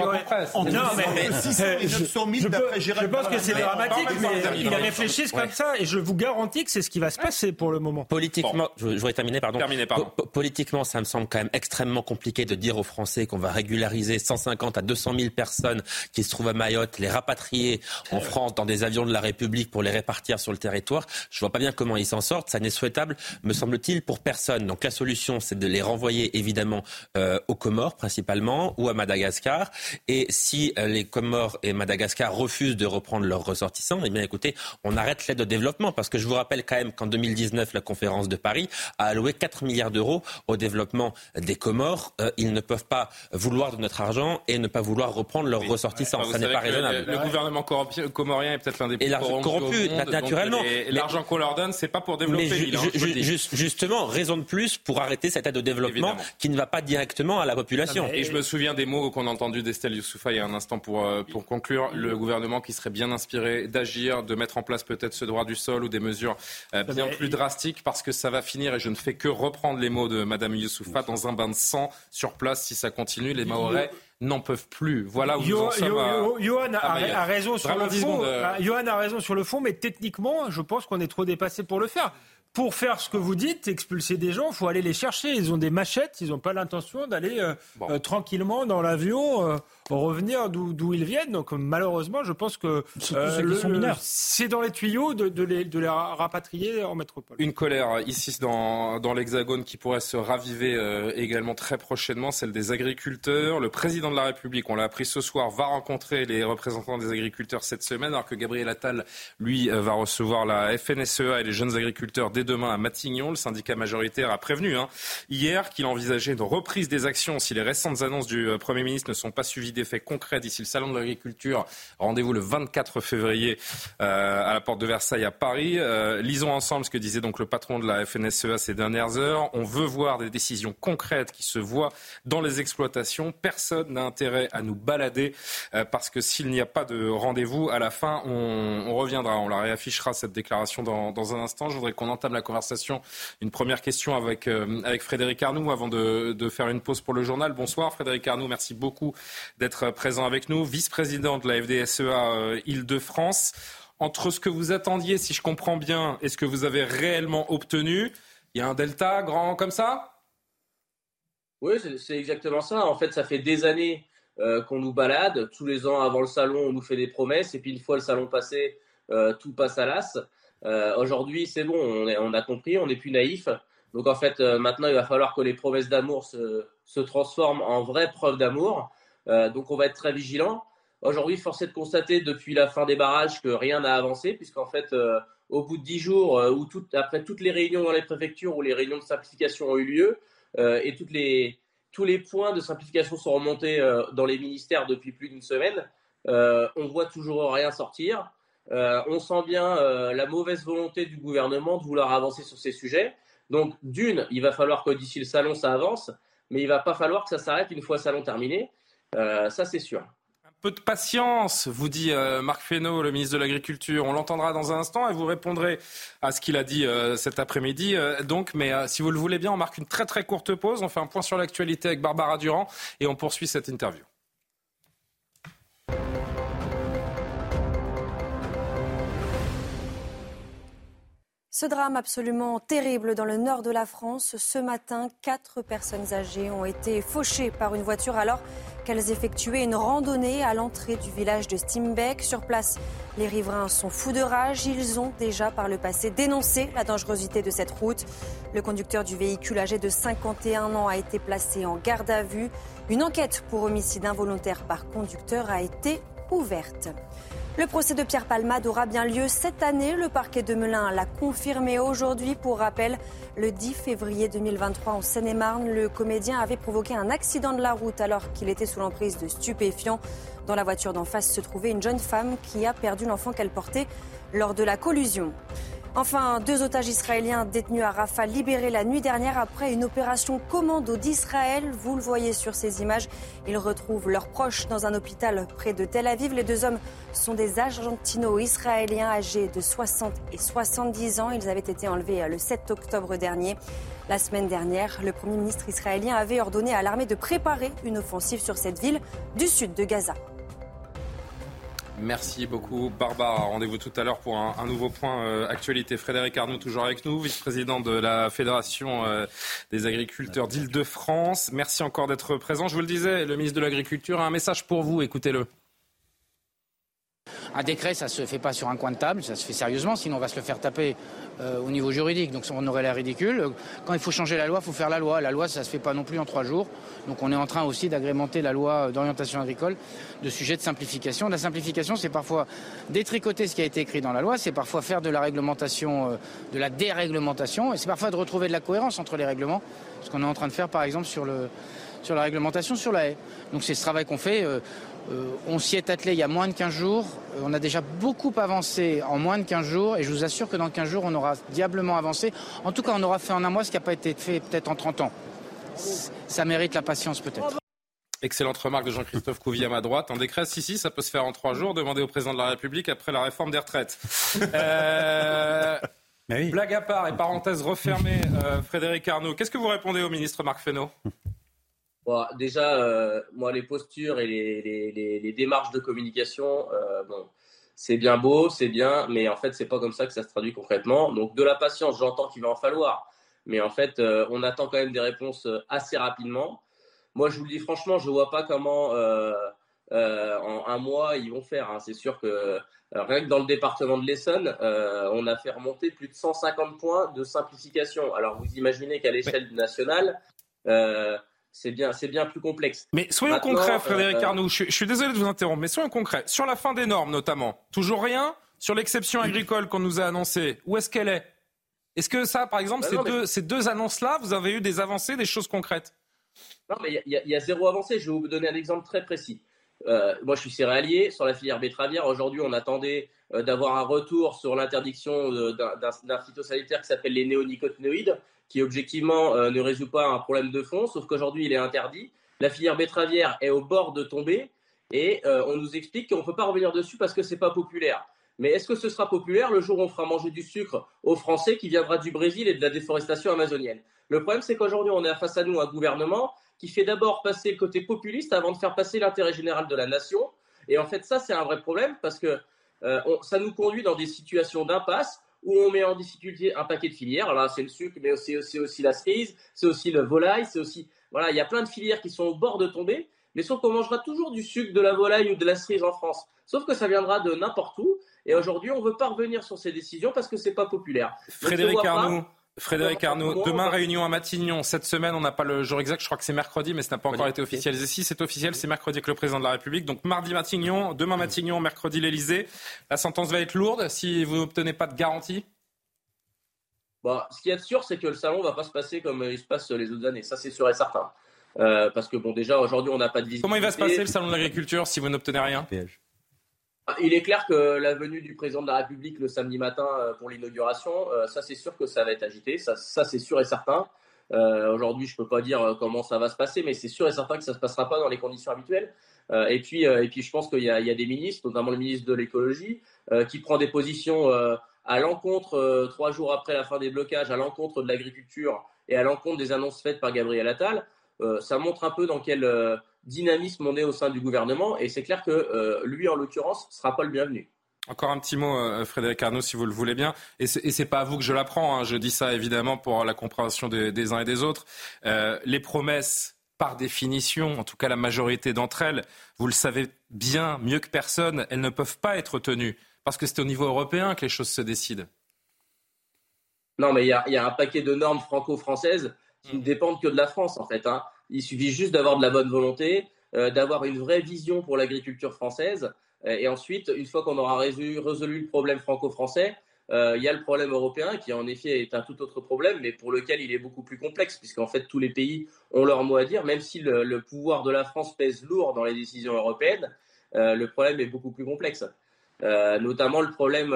000 Non, mais, 600 900 000 je, je pense que c'est dramatique, mais ils réfléchissent comme ça. Et je vous garantis que c'est ce qui va se passer pour le moment. Politiquement, je, voudrais terminer, pardon. Terminer, pardon. politiquement, ça me semble quand même extrêmement compliqué de dire aux Français qu'on va régulariser 150 à 200 000 personnes qui se trouvent à Mayotte, les rapatrier en France dans des avions de la République pour les répartir sur le territoire. Je vois pas bien comment ils s'en sortent. Ça n'est souhaitable, me semble-t-il, pour personne. Donc la solution, c'est de les renvoyer évidemment euh, aux Comores principalement ou à Madagascar. Et si euh, les Comores et Madagascar refusent de reprendre leurs ressortissants, eh bien écoutez, on arrête l'aide au développement. Parce que je vous rappelle quand même qu'en 2019, la conférence de Paris a alloué 4 milliards d'euros au développement des Comores. Euh, ils ne peuvent pas vouloir de notre argent et ne pas vouloir reprendre leurs ressortissants. ça n'est pas raisonnable. Le, gouvernement comorien est peut-être l'un des plus corrompus, naturellement. L'argent qu'on leur donne, c'est pas pour développer. justement, raison de plus pour arrêter cette aide au développement qui ne va pas directement à la population. Et je me souviens des mots qu'on a entendus d'Estelle Youssoufa il y a un instant pour, euh, pour conclure. Le gouvernement qui serait bien inspiré d'agir, de mettre en place peut-être ce droit du sol ou des mesures euh, bien plus drastiques parce que ça va finir, et je ne fais que reprendre les mots de Madame Youssoufa, dans un bain de sang sur place si ça continue. Les Maorais n'en peuvent plus. Voilà où nous en sommes. Johan a, raison sur le fond. Euh. Ah, Johan a raison sur le fond, mais techniquement, je pense qu'on est trop dépassé pour le faire pour faire ce que vous dites, expulser des gens, il faut aller les chercher. Ils ont des machettes, ils n'ont pas l'intention d'aller euh, euh, tranquillement dans l'avion euh, revenir d'où ils viennent. Donc malheureusement, je pense que c'est dans les tuyaux de, de, les, de, les, rapatrier en métropole. Une colère ici dans, dans l'Hexagone qui pourrait se raviver également très prochainement, celle des agriculteurs. Le président de la République, on l'a appris ce soir, va rencontrer les représentants des agriculteurs cette semaine, alors que Gabriel Attal, lui, va recevoir la FNSEA et les jeunes agriculteurs demain à Matignon. Le syndicat majoritaire a prévenu hein, hier qu'il envisageait une reprise des actions si les récentes annonces du euh, Premier ministre ne sont pas suivies d'effets concrets d'ici le Salon de l'agriculture. Rendez-vous le 24 février euh, à la porte de Versailles à Paris. Euh, lisons ensemble ce que disait donc le patron de la FNSEA ces dernières heures. On veut voir des décisions concrètes qui se voient dans les exploitations. Personne n'a intérêt à nous balader parce que s'il n'y a pas de rendez-vous, à la fin, on, reviendra. On la réaffichera cette déclaration dans, un instant. Je voudrais qu'on entame la conversation. Une première question avec, euh, avec Frédéric Arnoux avant de, de, faire une pause pour le journal. Bonsoir Frédéric Arnoux, merci beaucoup d'être présent avec nous, vice-président de la FDSEA euh, Île-de-France. Entre ce que vous attendiez, si je comprends bien, et ce que vous avez réellement obtenu, il y a un delta grand comme ça? Oui, c'est exactement ça. En fait, ça fait des années euh, qu'on nous balade. Tous les ans avant le salon, on nous fait des promesses. Et puis une fois le salon passé, tout passe à l'as. Euh, aujourd'hui, c'est bon, on, a compris, on n'est plus naïf. Donc en fait, euh, maintenant, il va falloir que les promesses d'amour se, transforment en vraies preuves d'amour. Euh, donc on va être très vigilant. Aujourd'hui, force est de constater depuis la fin des barrages que rien n'a avancé, puisqu'en fait, au bout de dix jours, ou après toutes les réunions dans les préfectures où les réunions de simplification ont eu lieu, et les, tous les points de simplification sont remontés dans les ministères depuis plus d'une semaine, on voit toujours rien sortir. Euh, on sent bien euh, la mauvaise volonté du gouvernement de vouloir avancer sur ces sujets. Donc, d'une, il va falloir que d'ici le salon, ça avance, mais il va pas falloir que ça s'arrête une fois le salon terminé. Euh, ça, c'est sûr. Un peu de patience, vous dit Marc Fesneau, le ministre de l'Agriculture. On l'entendra dans un instant et vous répondrez à ce qu'il a dit cet après-midi. donc, mais si vous le voulez bien, on marque une très très courte pause. On fait un point sur l'actualité avec Barbara Durand et on poursuit cette interview. Ce drame absolument terrible dans le nord de la France. Ce matin, quatre personnes âgées ont été fauchées par une voiture alors qu'elles effectuaient une randonnée à l'entrée du village de Stimbeck. Sur place, les riverains sont fous de rage. Ils ont déjà par le passé dénoncé la dangerosité de cette route. Le conducteur du véhicule âgé de 51 ans a été placé en garde à vue. Une enquête pour homicide involontaire par conducteur a été ouverte. Le procès de Pierre Palmade aura bien lieu cette année. Le parquet de Melun l'a confirmé aujourd'hui. Pour rappel, le 10 février 2023 en Seine-et-Marne, le comédien avait provoqué un accident de la route alors qu'il était sous l'emprise de stupéfiants. Dans la voiture d'en face se trouvait une jeune femme qui a perdu l'enfant qu'elle portait lors de la collusion. Enfin, deux otages israéliens détenus à Rafah libérés la nuit dernière après une opération commando d'Israël. Vous le voyez sur ces images. Ils retrouvent leurs proches dans un hôpital près de Tel Aviv. Les deux hommes sont des argentino-israéliens âgés de 60 et 70 ans. Ils avaient été enlevés le 7 octobre dernier. La semaine dernière, le Premier ministre israélien avait ordonné à l'armée de préparer une offensive sur cette ville du sud de Gaza. Merci beaucoup, Barbara. Rendez-vous tout à l'heure pour un, nouveau point euh, actualité. Frédéric Arnaud, toujours avec nous, vice-président de la Fédération euh, des agriculteurs d'Île-de-France. Merci encore d'être présent. Je vous le disais, le ministre de l'Agriculture a un message pour vous. Écoutez-le. Un décret, ça ne se fait pas sur un coin de table, ça se fait sérieusement, sinon on va se le faire taper euh, au niveau juridique. Donc on aurait l'air ridicule. Quand il faut changer la loi, il faut faire la loi. La loi, ça ne se fait pas non plus en trois jours. Donc on est en train aussi d'agrémenter la loi d'orientation agricole de sujets de simplification. La simplification, c'est parfois détricoter ce qui a été écrit dans la loi, c'est parfois faire de la réglementation, euh, de la déréglementation, et c'est parfois de retrouver de la cohérence entre les règlements, ce qu'on est en train de faire par exemple sur la réglementation sur la haie. Donc c'est ce travail qu'on fait. Euh, euh, on s'y est attelé il y a moins de 15 jours. Euh, on a déjà beaucoup avancé en moins de 15 jours et je vous assure que dans 15 jours, on aura diablement avancé. En tout cas, on aura fait en un mois ce qui n'a pas été fait peut-être en 30 ans. Ça mérite la patience peut-être. Excellente remarque de Jean-Christophe Couvier à ma droite. Un décret, si, si, ça peut se faire en trois jours, demandé au président de la République après la réforme des retraites. Euh, blague à part et parenthèse refermée, Frédéric Arnaud, qu'est-ce que vous répondez au ministre Marc Fesneau? Déjà, euh, moi, les postures et les, démarches de communication, euh, bon, c'est bien beau, c'est bien, mais en fait, c'est pas comme ça que ça se traduit concrètement. Donc, de la patience, j'entends qu'il va en falloir, mais en fait, euh, on attend quand même des réponses assez rapidement. Moi, je vous le dis franchement, je vois pas comment en un mois ils vont faire. Hein. C'est sûr que rien que dans le département de l'Essonne, on a fait remonter plus de 150 points de simplification. Alors, vous imaginez qu'à l'échelle nationale, c'est bien, c'est bien plus complexe. Mais soyons concrets, Frédéric euh, Arnoux. Je, suis désolé de vous interrompre, mais soyons concrets. Sur la fin des normes, notamment, toujours rien sur l'exception agricole qu'on nous a annoncée. Où est-ce qu'elle est? Est-ce que ça, par exemple, bah ces, deux, annonces-là, vous avez eu des avancées, des choses concrètes? Non, mais il y, a zéro avancée. Je vais vous donner un exemple très précis. Euh, moi, je suis céréalier sur la filière betteravière. Aujourd'hui, on attendait euh, d'avoir un retour sur l'interdiction d'un phytosanitaire qui s'appelle les néonicotinoïdes qui objectivement euh, ne résout pas un problème de fond, sauf qu'aujourd'hui il est interdit. La filière betteravière est au bord de tomber et euh, on nous explique qu'on ne peut pas revenir dessus parce que ce n'est pas populaire. Mais est-ce que ce sera populaire le jour où on fera manger du sucre aux Français qui viendra du Brésil et de la déforestation amazonienne? Le problème, c'est qu'aujourd'hui, on est face à nous un gouvernement qui fait d'abord passer le côté populiste avant de faire passer l'intérêt général de la nation. Et en fait, ça, c'est un vrai problème parce que euh, ça nous conduit dans des situations d'impasse où on met en difficulté un paquet de filières. Là, c'est le sucre, mais c'est aussi, aussi, la cerise, c'est aussi le volaille, c'est aussi. Voilà, il y a plein de filières qui sont au bord de tomber, mais sauf qu'on mangera toujours du sucre, de la volaille ou de la cerise en France. Sauf que ça viendra de n'importe où. Et aujourd'hui, on ne veut pas revenir sur ces décisions parce que c'est pas populaire. Frédéric Arnoux. Frédéric Arnaud, demain réunion à Matignon. Cette semaine, on n'a pas le jour exact, je crois que c'est mercredi, mais ce n'a pas encore été officialisé. Si c'est officiel, c'est mercredi avec le président de la République. Donc mardi Matignon, demain Matignon, mercredi l'Elysée. La sentence va être lourde si vous n'obtenez pas de garantie bah, ce qui est sûr, c'est que le salon va pas se passer comme il se passe les autres années. Ça, c'est sûr et certain. Euh, parce que bon, déjà aujourd'hui, on n'a pas de visite. Comment il va se passer le salon de l'agriculture si vous n'obtenez rien? Il est clair que la venue du président de la République le samedi matin euh, pour l'inauguration, euh, ça c'est sûr que ça va être agité, ça, c'est sûr et certain. Euh, Aujourd'hui, je peux pas dire comment ça va se passer, mais c'est sûr et certain que ça se passera pas dans les conditions habituelles. et puis, je pense qu'il y, a des ministres, notamment le ministre de l'écologie, qui prend des positions à l'encontre trois jours après la fin des blocages, à l'encontre de l'agriculture et à l'encontre des annonces faites par Gabriel Attal. Ça montre un peu dans quel dynamisme on est au sein du gouvernement. Et c'est clair que euh, lui, en l'occurrence, ne sera pas le bienvenu. Encore un petit mot, euh, Frédéric Arnaud, si vous le voulez bien. Et ce n'est pas à vous que je l'apprends. Hein. Je dis ça évidemment pour la compréhension des, uns et des autres. Euh, les promesses, par définition, en tout cas la majorité d'entre elles, vous le savez bien, mieux que personne, elles ne peuvent pas être tenues. Parce que c'est au niveau européen que les choses se décident. Non, mais il y, a, un paquet de normes franco-françaises qui ne dépendent que de la France, en fait. Hein. Il suffit juste d'avoir de la bonne volonté, euh, d'avoir une vraie vision pour l'agriculture française. Euh, et ensuite, une fois qu'on aura résolu, le problème franco-français, euh, il y a le problème européen qui en effet est un tout autre problème, mais pour lequel il est beaucoup plus complexe, puisqu'en fait tous les pays ont leur mot à dire, même si le, pouvoir de la France pèse lourd dans les décisions européennes, le problème est beaucoup plus complexe. notamment le problème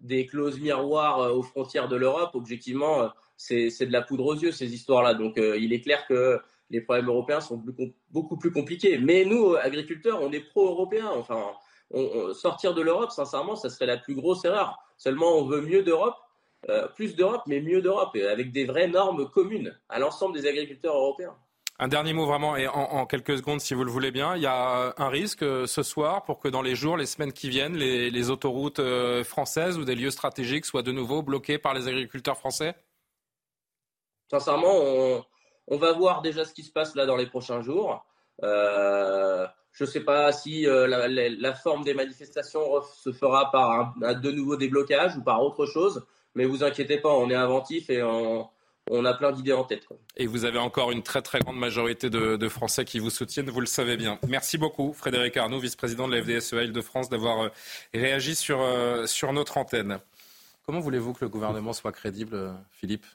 des clauses miroirs aux frontières de l'Europe, objectivement, c'est de la poudre aux yeux ces histoires-là. Donc il est clair que les problèmes européens sont beaucoup plus compliqués. Mais nous, agriculteurs, on est pro-européens. Enfin, sortir de l'Europe, sincèrement, ça serait la plus grosse erreur. Seulement, on veut mieux d'Europe, euh, plus d'Europe, mais mieux d'Europe, avec des vraies normes communes à l'ensemble des agriculteurs européens. Un dernier mot vraiment, et en, quelques secondes, si vous le voulez bien. Il y a un risque euh, ce soir pour que dans les jours, les semaines qui viennent, les, autoroutes euh, françaises ou des lieux stratégiques soient de nouveau bloqués par les agriculteurs français? Sincèrement, on, va voir déjà ce qui se passe là dans les prochains jours. Euh, je ne sais pas si la, forme des manifestations se fera par un, de nouveaux déblocages ou par autre chose, mais vous inquiétez pas, on est inventif et on, on a plein d'idées en tête. Et vous avez encore une très très grande majorité de, Français qui vous soutiennent, vous le savez bien. Merci beaucoup Frédéric Arnaud, vice-président de la FDSEA de france d'avoir euh, réagi sur, euh, sur notre antenne. Comment voulez-vous que le gouvernement soit crédible, euh, Philippe?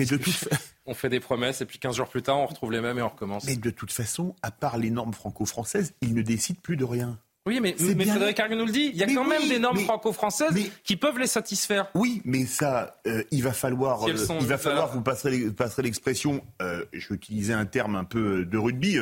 Mais de toute On fait des promesses et puis 15 jours plus tard, on retrouve les mêmes et on recommence. Mais de toute façon, à part les normes franco-françaises, ils ne décident plus de rien. Oui, mais, Frédéric Arnaud nous le dit, il y a quand même des normes franco-françaises qui peuvent les satisfaire. Oui, mais ça, euh, il va falloir, euh, il va falloir, vous passerez, passerez l'expression, euh, je vais utiliser un terme un peu de rugby,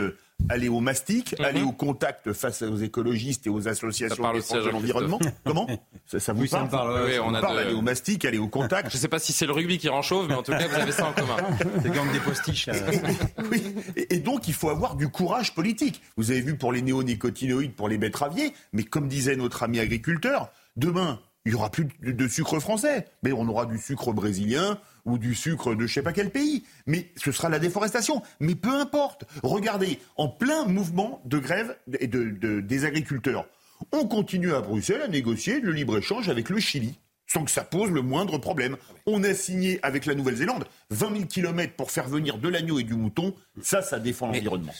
aller au mastic, mhm. aller au contact face aux écologistes et aux associations de l'environnement. Comment? Ça, vous parle, oui, on, parle aller au mastic, aller au contact? Je ne sais pas si c'est le rugby qui rend chauve, mais en tout cas, vous avez ça en commun. C'est comme des postiches. oui. Et, donc, il faut avoir du courage politique. Vous avez vu pour les néonicotinoïdes, pour les betteraviers, mais comme disait notre ami agriculteur, demain, il n'y aura plus de sucre français, mais on aura du sucre brésilien, ou du sucre de je sais pas quel pays. Mais ce sera la déforestation. Mais peu importe. Regardez, en plein mouvement de grève des agriculteurs, on continue à Bruxelles à négocier le libre-échange avec le Chili sans que ça pose le moindre problème. On a signé avec la Nouvelle-Zélande 20 000 kilomètres pour faire venir de l'agneau et du mouton. Ça, ça défend l'environnement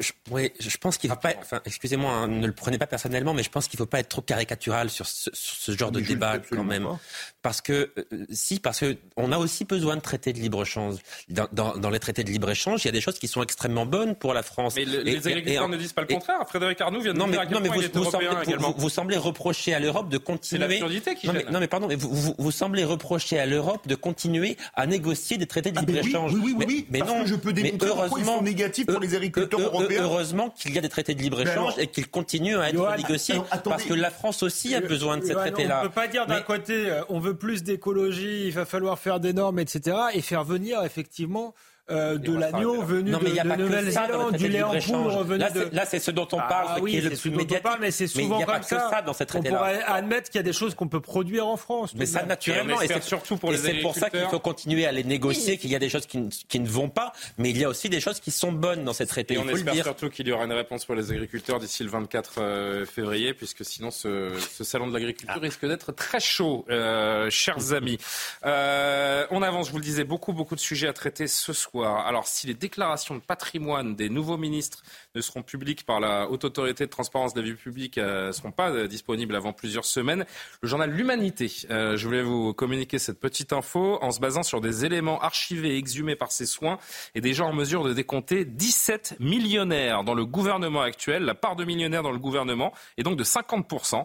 je, oui, je pense qu'il ne faut pas. Enfin, excusez-moi, hein, ne le prenez pas personnellement, mais je pense qu'il ne faut pas être trop caricatural sur ce, genre de débat quand même, parce que euh, si, parce que on a aussi besoin de traités de libre échange. Dans, les traités de libre échange, il y a des choses qui sont extrêmement bonnes pour la France. Mais les agriculteurs ne disent pas le contraire. Frédéric Arnoux vient de non, dire mais, non, mais vous, semblez, reprocher à l'Europe de continuer. C'est l'absurdité qui non, mais, non, mais pardon, mais vous, semblez reprocher à l'Europe de continuer à négocier des traités de ah, libre échange. Oui, oui, oui, mais, parce non, que je peux démontrer pourquoi ils sont négatifs pour les agriculteurs européens. Heureusement qu'il y a des traités de libre-échange et qu'ils continuent à être négociés. parce que la France aussi a besoin de ces traités-là. On ne peut pas dire d'un côté, euh, on veut plus d'écologie, il va falloir faire des normes, etc. et faire venir effectivement euh, de l'agneau venu de, de Nouvelle-Zélande, du lait en poudre venu là, de... Là, c'est ce dont on ah parle, oui, qui est le plus médiatique. mais c'est souvent comme ça. ça. dans cette On pourrait admettre qu'il y a des choses qu'on peut produire en France. Mais ça, naturellement, et c'est surtout pour les c'est pour ça qu'il faut continuer à les négocier, qu'il y a des choses qui ne, qui ne, vont pas, mais il y a aussi des choses qui sont bonnes dans cette traité. Et on espère surtout qu'il y aura une réponse pour les agriculteurs d'ici le 24 euh, février, puisque sinon ce, ce salon de l'agriculture risque d'être très chaud, euh, chers amis. Euh, on avance, je vous le disais, beaucoup, beaucoup de sujets à traiter ce soir. Alors, si les déclarations de patrimoine des nouveaux ministres ne seront publiques par la Haute Autorité de Transparence de la Vie Publique, ne euh, seront pas euh, disponibles avant plusieurs semaines. Le journal L'Humanité, euh, je voulais vous communiquer cette petite info en se basant sur des éléments archivés et exhumés par ses soins et déjà en mesure de décompter 17 millionnaires dans le gouvernement actuel. La part de millionnaires dans le gouvernement est donc de 50%.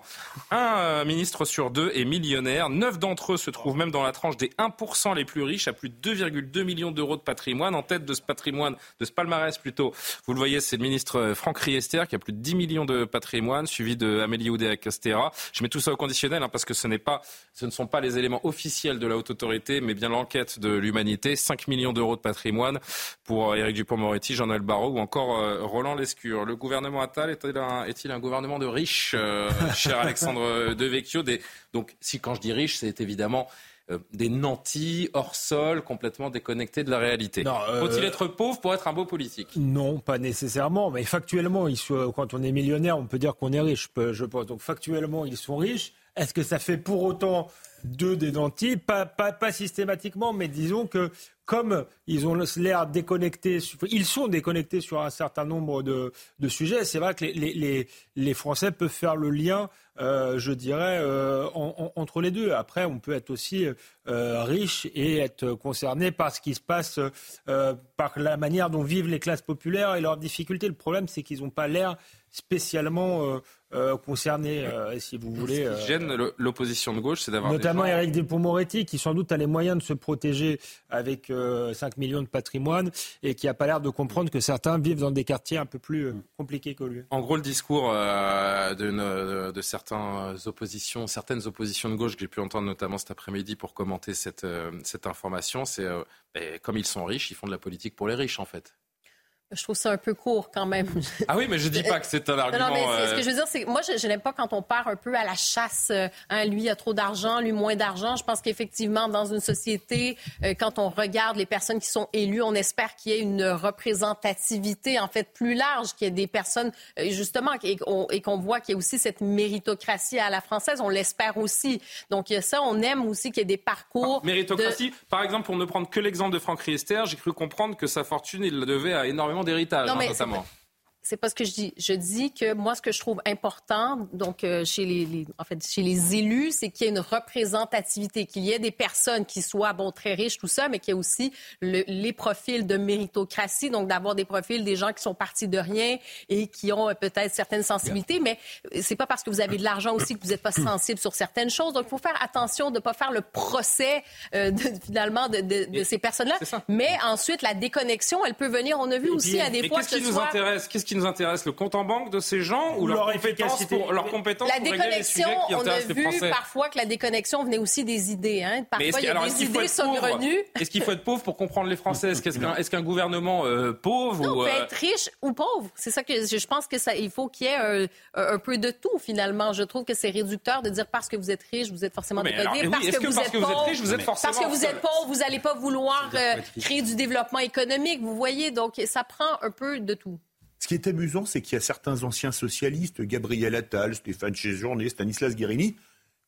Un ministre sur deux est millionnaire. Neuf d'entre eux se trouvent même dans la tranche des 1% les plus riches à plus de 2,2 millions d'euros de patrimoine. En tête de ce patrimoine, de ce palmarès plutôt. Vous le voyez, c'est le ministre euh, Franck Riester qui a plus de 10 millions de patrimoine, suivi de Amélie Oudéa-Castera. Je mets tout ça au conditionnel hein, parce que ce, n'est pas, ce ne sont pas les éléments officiels de la haute autorité, mais bien l'enquête de l'humanité. 5 millions d'euros de patrimoine pour euh, Éric Dupont-Moretti, Jean-Noël Barrot ou encore euh, Roland Lescure. Le gouvernement Attal est-il un, gouvernement de riches, cher Alexandre Devecchio? Donc, si quand je dis riche, c'est évidemment euh, des nantis hors sol, complètement déconnectés de la réalité. Euh, Faut-il être pauvre pour être un beau politique? Non, pas nécessairement. Mais factuellement, quand on est millionnaire, on peut dire qu'on est riche, je pense. Donc factuellement, ils sont riches. Est-ce que ça fait pour autant d'eux des pas, pas systématiquement, mais disons que comme ils ont l'air déconnectés, ils sont déconnectés sur un certain nombre de, sujets, c'est vrai que les, Français peuvent faire le lien, euh, je dirais, euh, entre les deux. Après, on peut être aussi euh, riche et être concerné par ce qui se passe, par la manière dont vivent les classes populaires et leurs difficultés. Le problème, c'est qu'ils n'ont pas l'air spécialement euh, euh, concernés, euh, si vous voulez. Ce qui gêne l'opposition de gauche, c'est d'avoir. Notamment Eric Dupond-Moretti, qui sans doute a les moyens de se protéger avec 5 millions de patrimoine et qui n'a pas l'air de comprendre que certains vivent dans des quartiers un peu plus compliqués que lui. En gros, le discours de, de, certains oppositions, certaines oppositions de gauche que j'ai pu entendre notamment cet après-midi pour commenter cette, cette information, c'est ben, comme ils sont riches, ils font de la politique pour les riches en fait. Je trouve ça un peu court quand même. Ah oui, mais je dis pas que c'est un argument. Non, mais ce que euh, je veux dire, c'est moi, je, n'aime pas quand on part un peu à la chasse. Euh, hein, lui a trop d'argent, lui moins d'argent. Je pense qu'effectivement, dans une société, euh, quand on regarde les personnes qui sont élues, on espère qu'il y ait une représentativité en fait plus large, qu'il y ait des personnes justement et qu'on voit qu'il y a aussi cette méritocratie à la française. On l'espère aussi. Donc il y a ça. On aime aussi qu'il y ait des parcours. méritocratie. Par exemple, pour ne prendre que l'exemple de Franck Riester, j'ai cru comprendre que sa fortune, il la devait à énormément d'héritage, hein, notamment c'est pas ce que je dis. Je dis que moi, ce que je trouve important, donc euh, chez les, en fait, chez les élus, c'est qu'il y ait une représentativité, qu'il y ait des personnes qui soient bon très riches, tout ça, mais qu'il y ait aussi les profils de méritocratie, donc d'avoir des profils des gens qui sont partis de rien et qui ont euh, peut-être certaines sensibilités, mais c'est pas parce que vous avez de l'argent aussi que vous n'êtes pas sensible sur certaines choses. Donc, il faut faire attention de ne pas faire le procès euh, finalement de, de, ces personnes-là. Mais ensuite, la déconnexion, elle peut venir. On a vu aussi à des fois qu'est-ce qui nous intéresse? Qui nous intéresse Le compte en banque de ces gens ou, leur, compétence pour, leur compétence La déconnexion, on a vu parfois que la déconnexion venait aussi des idées. Hein. Parfois, il y a des idées saugrenues. Est-ce qu'il faut être pauvre pour comprendre les Français? Est-ce qu'un gouvernement euh, pauvre non, ou, peut euh, être riche ou pauvre. C'est ça que je, pense que ça, il faut qu'il y ait un, peu de tout finalement. Je trouve que c'est réducteur de dire parce que vous êtes riche, vous êtes forcément décodé. Parce, que, vous êtes pauvre, riche, vous êtes forcément parce que vous êtes pauvre, vous n'allez pas vouloir euh, créer du développement économique. Vous voyez, donc ça prend un peu de tout. Ce qui est amusant, c'est qu'il y a certains anciens socialistes, Gabriel Attal, Stéphane Chéjourné, Stanislas Guérini,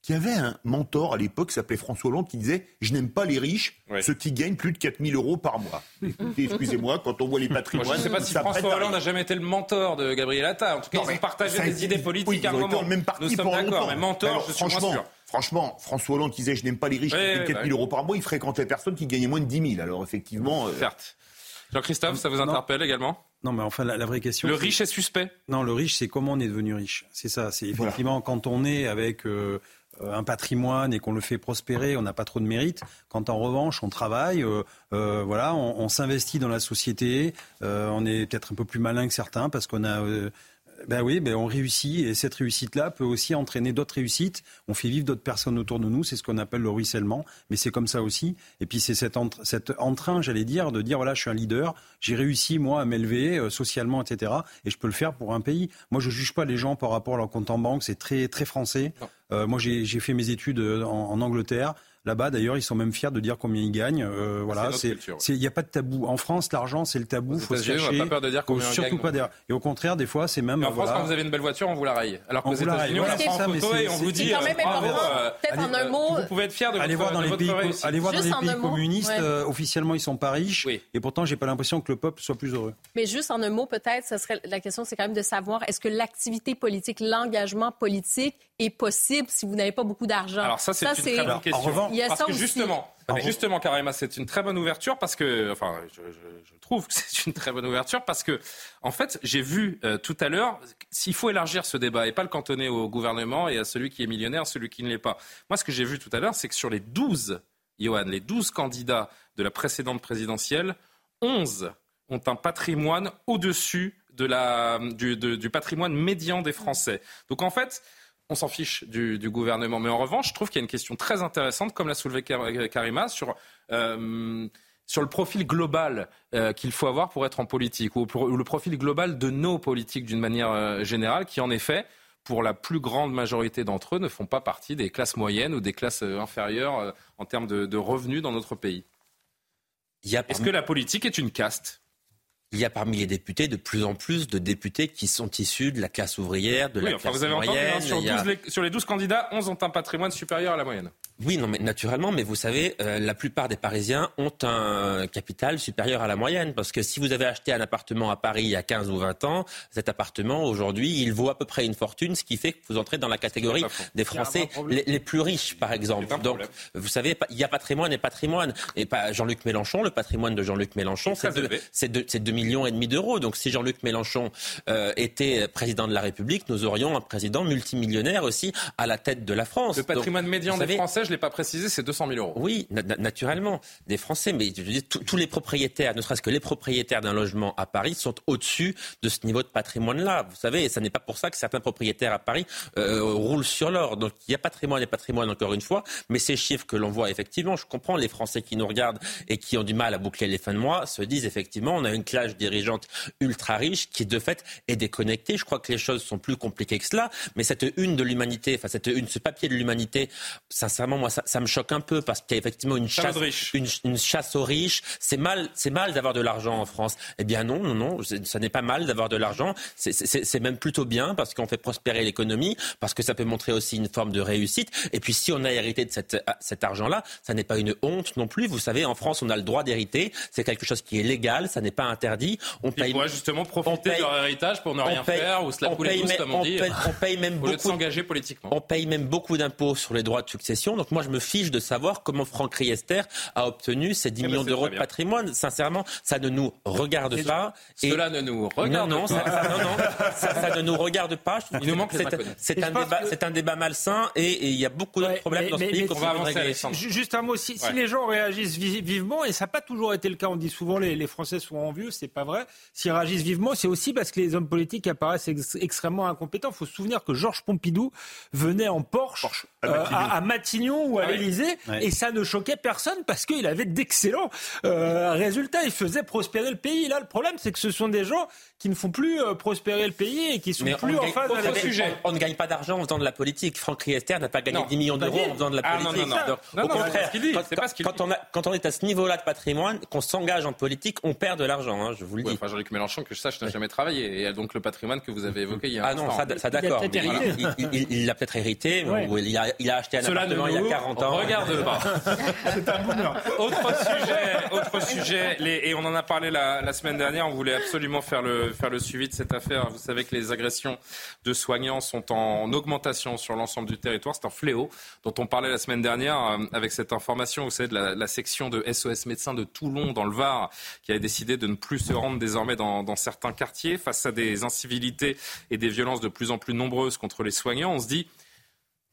qui avaient un mentor à l'époque qui s'appelait François Hollande qui disait Je n'aime pas les riches, ceux qui gagnent plus de 4000 euros par mois. excusez-moi, quand on voit les patrimoines. je ne sais pas si François Hollande n'a jamais été le mentor de Gabriel Attal. En tout cas, ils ont partagé des idées politiques à un moment. Même parti Nous sommes d'accord, mais mentor, je suis franchement, sûr. Franchement, François Hollande qui disait Je n'aime pas les riches qui gagnent 4000 euros par mois, il fréquentait personne qui gagnait moins de 10 000. Alors effectivement. Euh, Certes. Jean-Christophe, ça vous interpelle également? Non, mais enfin, la, vraie question. Le riche est suspect Non, le riche, c'est comment on est devenu riche. C'est ça. C'est effectivement quand on est avec euh, un patrimoine et qu'on le fait prospérer, on n'a pas trop de mérite. Quand en revanche, on travaille, euh, euh, voilà, on, on s'investit dans la société, on est peut-être un peu plus malin que certains parce qu'on a ben oui, ben on réussit et cette réussite-là peut aussi entraîner d'autres réussites. On fait vivre d'autres personnes autour de nous, c'est ce qu'on appelle le ruissellement, mais c'est comme ça aussi. Et puis c'est cet, cet entrain, j'allais dire, de dire voilà, je suis un leader, j'ai réussi moi à m'élever euh, socialement, etc. Et je peux le faire pour un pays. Moi, je juge pas les gens par rapport à leur compte en banque, c'est très très français. Euh, moi, j'ai fait mes études euh, en Angleterre. Là-bas, d'ailleurs, ils sont même fiers de dire combien ils gagnent. Euh, voilà, il n'y a pas de tabou. En France, l'argent, c'est le tabou. Faut se cacher. On n'a pas peur de dire combien surtout pas dire. Et au contraire, des fois, c'est même. en France, quand vous avez une belle voiture, on vous la raye. Alors que aux États-Unis, on la prend en photo et on vous dit. Euh, peut-être en un mot. Vous pouvez être fier de allez votre, voir dans les pays, Allez voir dans les pays communistes. Euh, officiellement, ils sont pas riches. Et pourtant, j'ai pas l'impression que le peuple soit plus heureux. Mais juste en un mot, peut-être, ce serait la question, c'est quand même de savoir est-ce que l'activité politique, l'engagement politique est possible si vous n'avez pas beaucoup d'argent. Alors ça, c'est une très bonne question. Il y a parce que justement, justement, Karima, c'est une très bonne ouverture parce que, enfin, je, trouve que c'est une très bonne ouverture parce que, en fait, j'ai vu euh, tout à l'heure, s'il faut élargir ce débat et pas le cantonner au gouvernement et à celui qui est millionnaire, celui qui ne l'est pas. Moi, ce que j'ai vu tout à l'heure, c'est que sur les 12, Johan, les 12 candidats de la précédente présidentielle, 11 ont un patrimoine au-dessus de la, du, du patrimoine médian des Français. Donc, en fait, on s'en fiche du, gouvernement. Mais en revanche, je trouve qu'il y a une question très intéressante, comme l'a soulevé Karima, sur, euh, sur le profil global euh, qu'il faut avoir pour être en politique, ou, le profil global de nos politiques d'une manière euh, générale, qui en effet, pour la plus grande majorité d'entre eux, ne font pas partie des classes moyennes ou des classes inférieures en termes de, revenus dans notre pays. Est-ce que la politique est une caste? Il y a parmi les députés de plus en plus de députés qui sont issus de la classe ouvrière, de la classe moyenne. sur, les, sur, les, 12 candidats, 11 ont un patrimoine supérieur à la moyenne. Oui, non, mais naturellement, mais vous savez, euh, la plupart des Parisiens ont un capital supérieur à la moyenne. Parce que si vous avez acheté un appartement à Paris il y a 15 ou 20 ans, cet appartement, aujourd'hui, il vaut à peu près une fortune, ce qui fait que vous entrez dans la catégorie des Français les, plus riches, par exemple. Donc, vous savez, il y a patrimoine et patrimoine. Et pas Jean-Luc Mélenchon, le patrimoine de Jean-Luc Mélenchon, c'est 2 millions et demi d'euros. Donc, si Jean-Luc Mélenchon euh, était président de la République, nous aurions un président multimillionnaire aussi à la tête de la France. Le patrimoine médian des Français, je ne l'ai pas précisé, c'est 200 000 euros. Oui, naturellement, des Français, mais tous les propriétaires, ne serait-ce que les propriétaires d'un logement à Paris, sont au-dessus de ce niveau de patrimoine-là. Vous savez, et ce n'est pas pour ça que certains propriétaires à Paris euh, roulent sur l'or. Donc il y a patrimoine et patrimoine, encore une fois, mais ces chiffres que l'on voit, effectivement, je comprends les Français qui nous regardent et qui ont du mal à boucler les fins de mois, se disent effectivement, on a une classe dirigeante ultra riche qui, de fait, est déconnectée. Je crois que les choses sont plus compliquées que cela, mais cette une de l'humanité, enfin cette une, ce papier de l'humanité, sincèrement, moi, ça, me choque un peu parce qu'il y a effectivement une chasse, une, chasse aux riches. C'est mal, c'est mal d'avoir de l'argent en France. Eh bien non, non, non, ça n'est pas mal d'avoir de l'argent. C'est même plutôt bien parce qu'on fait prospérer l'économie, parce que ça peut montrer aussi une forme de réussite. Et puis si on a hérité de cette, cet argent-là, ça n'est pas une honte non plus. Vous savez, en France, on a le droit d'hériter. C'est quelque chose qui est légal, ça n'est pas interdit. On Ils paye, justement profiter de leur héritage pour ne rien faire ou se la couler tous, comme on, dit. on paye même beaucoup, de s'engager politiquement. On paye même beaucoup d'impôts sur les droits de succession. Donc moi, je me fiche de savoir comment Franck Riester a obtenu ces 10 eh ben, millions d'euros de patrimoine. Sincèrement, ça ne nous regarde pas. Cela ne nous regarde non, non, pas. Ça, non, non, ça, ne nous regarde pas. Il nous manque c'est un, débat, c'est un débat malsain et, il y a beaucoup d'autres problèmes dans ce pays qu'on va avancer. Juste un mot. Si, les gens réagissent vivement, et ça n'a pas toujours été le cas, on dit souvent les, les Français sont envieux, c'est pas vrai. S'ils réagissent vivement, c'est aussi parce que les hommes politiques apparaissent extrêmement incompétents. Il faut se souvenir que Georges Pompidou venait en Porsche, à, Matignon. Ou à ah l'Élysée, et ça ne choquait personne parce qu'il avait d'excellents euh, résultats. Il faisait prospérer le pays. Là, le problème, c'est que ce sont des gens qui ne font plus euh, prospérer le pays et qui sont plus en phase avec le sujet. On, ne gagne pas d'argent en faisant de la politique. Franck Riester n'a pas gagné 10 millions d'euros en faisant de la ah, politique. au contraire, quand, on est à ce niveau-là de patrimoine, qu'on s'engage en politique, on perd de l'argent, hein, je vous le dis. Enfin, Jean-Luc Mélenchon, que je sache, n'a jamais travaillé. Et donc le patrimoine que vous avez évoqué il y a Ah non, ça, d'accord. Il l'a peut-être hérité. Il a acheté un appartement il y a 40 ans. Regarde pas. C'est un Autre sujet, autre sujet, et on en a parlé la, semaine dernière, on voulait absolument faire le, faire le suivi de cette affaire. Vous savez que les agressions de soignants sont en augmentation sur l'ensemble du territoire. C'est un fléau dont on parlait la semaine dernière euh, avec cette information, vous savez, de la, section de SOS médecins de Toulon dans le Var qui a décidé de ne plus se rendre désormais dans, dans certains quartiers face à des incivilités et des violences de plus en plus nombreuses contre les soignants. On se dit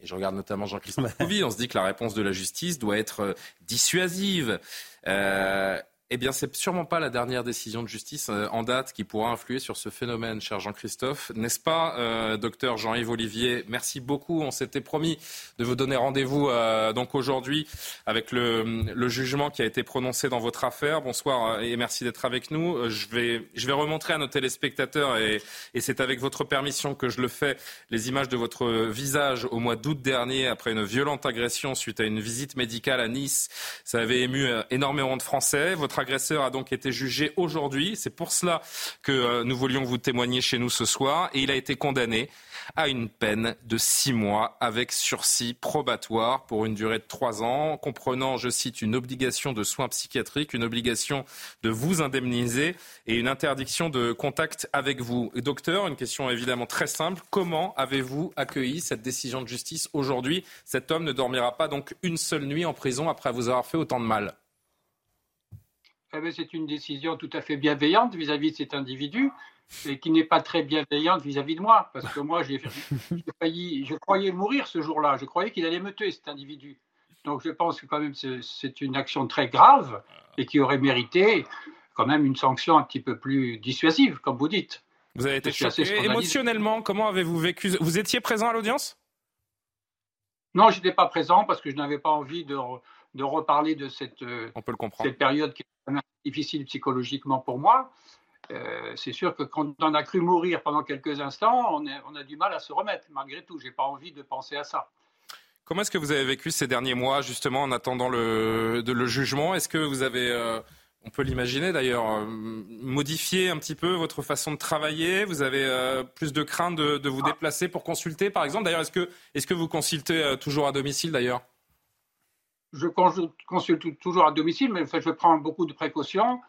et je regarde notamment Jean-Christophe Couvi, on se dit que la réponse de la justice doit être euh, dissuasive. Euh, eh bien, c'est sûrement pas la dernière décision de justice euh, en date qui pourra influer sur ce phénomène, cher Jean-Christophe. N'est-ce pas, euh, docteur Jean-Yves Olivier? Merci beaucoup. On s'était promis de vous donner rendez-vous euh, donc aujourd'hui avec le, le, jugement qui a été prononcé dans votre affaire. Bonsoir et merci d'être avec nous. Je vais, je vais remontrer à nos téléspectateurs et, et c'est avec votre permission que je le fais les images de votre visage au mois d'août dernier après une violente agression suite à une visite médicale à Nice. Ça avait ému énormément de Français. Votre agresseur a donc été jugé aujourd'hui. C'est pour cela que euh, nous voulions vous témoigner chez nous ce soir. Et il a été condamné à une peine de six mois avec sursis probatoire pour une durée de trois ans, comprenant, je cite, une obligation de soins psychiatriques, une obligation de vous indemniser et une interdiction de contact avec vous. docteur, une question évidemment très simple. Comment avez-vous accueilli cette décision de justice aujourd'hui? Cet homme ne dormira pas donc une seule nuit en prison après vous avoir fait autant de mal. Eh ben, c'est une décision tout à fait bienveillante vis-à-vis de cet individu et qui n'est pas très bienveillante vis-à-vis de moi, parce que moi, j'ai failli, je croyais mourir ce jour-là, je croyais qu'il allait me tuer, cet individu. Donc je pense que quand même c'est une action très grave et qui aurait mérité quand même une sanction un petit peu plus dissuasive, comme vous dites. Vous avez été choqué émotionnellement. Comment avez-vous vécu? Vous étiez présent à l'audience? Non, je n'étais pas présent parce que je n'avais pas envie de, de reparler de cette, On peut le cette période qui difficile psychologiquement pour moi. Euh, c'est sûr que quand on a cru mourir pendant quelques instants, on, on a du mal à se remettre. Malgré tout, j'ai pas envie de penser à ça. Comment est-ce que vous avez vécu ces derniers mois, justement, en attendant le, de, le jugement? Est-ce que vous avez, euh, on peut l'imaginer d'ailleurs, euh, modifié un petit peu votre façon de travailler? Vous avez plus de crainte de, de vous ah. déplacer pour consulter, par exemple? D'ailleurs, est-ce que, est-ce que vous consultez toujours à domicile, d'ailleurs? Je consulte toujours à domicile, mais je prends beaucoup de précautions.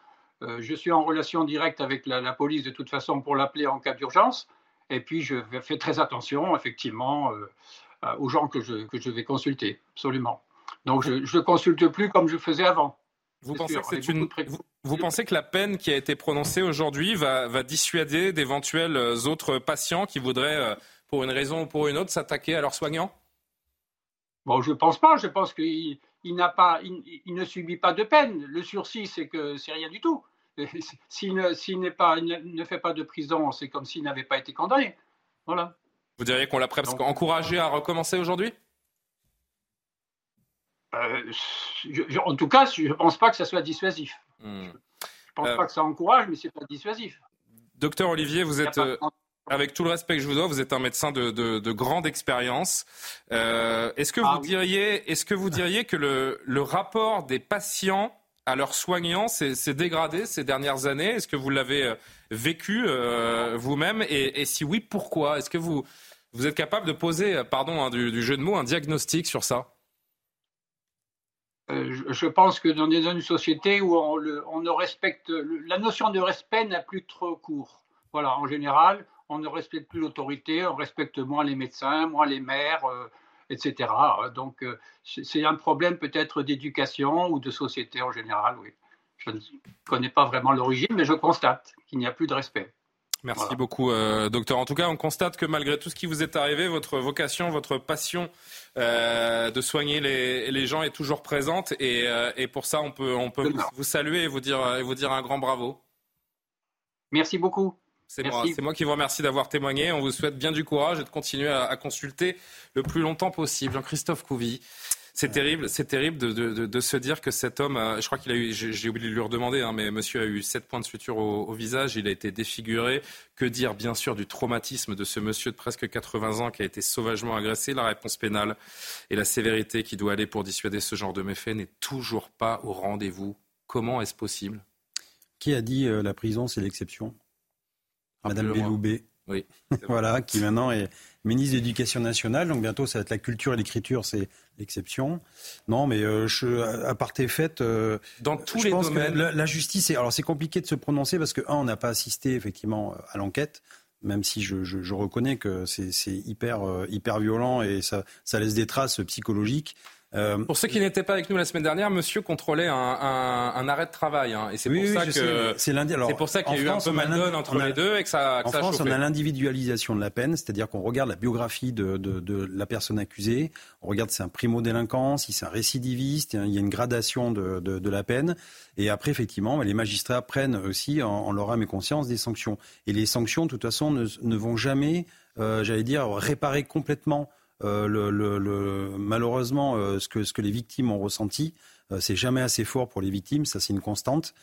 Euh, je suis en relation directe avec la, police de toute façon pour l'appeler en cas d'urgence. Et puis, je fais très attention, effectivement, euh, aux gens que je, que je, vais consulter, absolument. Donc, je ne consulte plus comme je faisais avant. Vous pensez, que une... vous, pensez, que la peine qui a été prononcée aujourd'hui va, va, dissuader d'éventuels autres patients qui voudraient, euh, pour une raison ou pour une autre, s'attaquer à leurs soignants? Bon, je ne pense pas. Je pense qu'il il, n'a pas, il, ne subit pas de peine. Le sursis, c'est que c'est rien du tout. S'il ne, pas, ne fait pas de prison, c'est comme s'il n'avait pas été condamné. Voilà. Vous diriez qu'on l'a presque encouragé à recommencer aujourd'hui? Euh, En tout cas, je ne pense pas que ça soit dissuasif. Hmm. Je ne pense euh, pas que ça encourage, mais ce n'est pas dissuasif. Docteur Olivier, vous êtes, euh, avec tout le respect que je vous dois, vous êtes un médecin de, grande expérience. est-ce que, ah vous diriez, est-ce que vous diriez que le, le rapport des patients à leurs soignants s'est dégradé ces dernières années? Est-ce que vous l'avez vécu vous-même? Et, si oui, pourquoi? Est-ce que vous, vous êtes capable de poser, pardon hein, du, jeu de mots, un diagnostic sur ça? Je pense que dans une société où on, ne respecte la notion de respect n'a plus trop cours. Voilà, en général, on ne respecte plus l'autorité, on respecte moins les médecins, moins les maires, euh, etc. Donc, euh, c'est un problème peut-être d'éducation ou de société en général, oui. Je ne connais pas vraiment l'origine, mais je constate qu'il n'y a plus de respect. Merci beaucoup, euh, docteur. En tout cas, on constate que malgré tout ce qui vous est arrivé, votre vocation, votre passion euh, de soigner les, gens est toujours présente. Et, euh, pour ça, on peut, on peut vous, saluer et vous, dire, et vous dire un grand bravo. Merci beaucoup. C'est moi, moi, qui vous remercie d'avoir témoigné. On vous souhaite bien du courage et de continuer à, à consulter le plus longtemps possible. Jean-Christophe Couvi. C'est terrible, c'est terrible de, se dire que cet homme, je crois qu'il a eu, j'ai oublié de lui redemander, hein, mais monsieur a eu sept points de suture au, visage, il a été défiguré. Que dire, bien sûr, du traumatisme de ce monsieur de presque 80 ans qui a été sauvagement agressé? La réponse pénale et la sévérité qui doit aller pour dissuader ce genre de méfaits n'est toujours pas au rendez-vous. Comment est-ce possible? Qui a dit euh, la prison, c'est l'exception? Madame Belloubet. Oui. voilà, qui maintenant est ministre de l'Éducation nationale. Donc bientôt, ça va être la culture et l'écriture, c'est l'exception. Non, mais euh, je, à part tes faites, euh, dans tous les domaines, la, justice. alors c'est compliqué de se prononcer parce que un, on n'a pas assisté effectivement à l'enquête. Même si je, je, reconnais que c'est hyper, euh, hyper violent et ça, ça laisse des traces psychologiques. Euh, pour ceux qui n'étaient pas avec nous la semaine dernière, Monsieur contrôlait un, un, arrêt de travail, hein, et c'est pour, ça que c'est pour ça qu'il y a eu un peu mal entre les deux et que ça. Que en France, on a l'individualisation de la peine, c'est-à-dire qu'on regarde la biographie de, de, de, la personne accusée, on regarde si c'est un primo délinquant, si c'est un récidiviste, il y a une gradation de, de, la peine, et après effectivement, les magistrats prennent aussi en, en, leur âme et conscience des sanctions, et les sanctions, de toute façon, ne, ne vont jamais, euh, j'allais dire, réparer complètement euh, malheureusement, euh, ce, que, ce que les victimes ont ressenti, euh, c'est jamais assez fort pour les victimes, ça c'est une constante.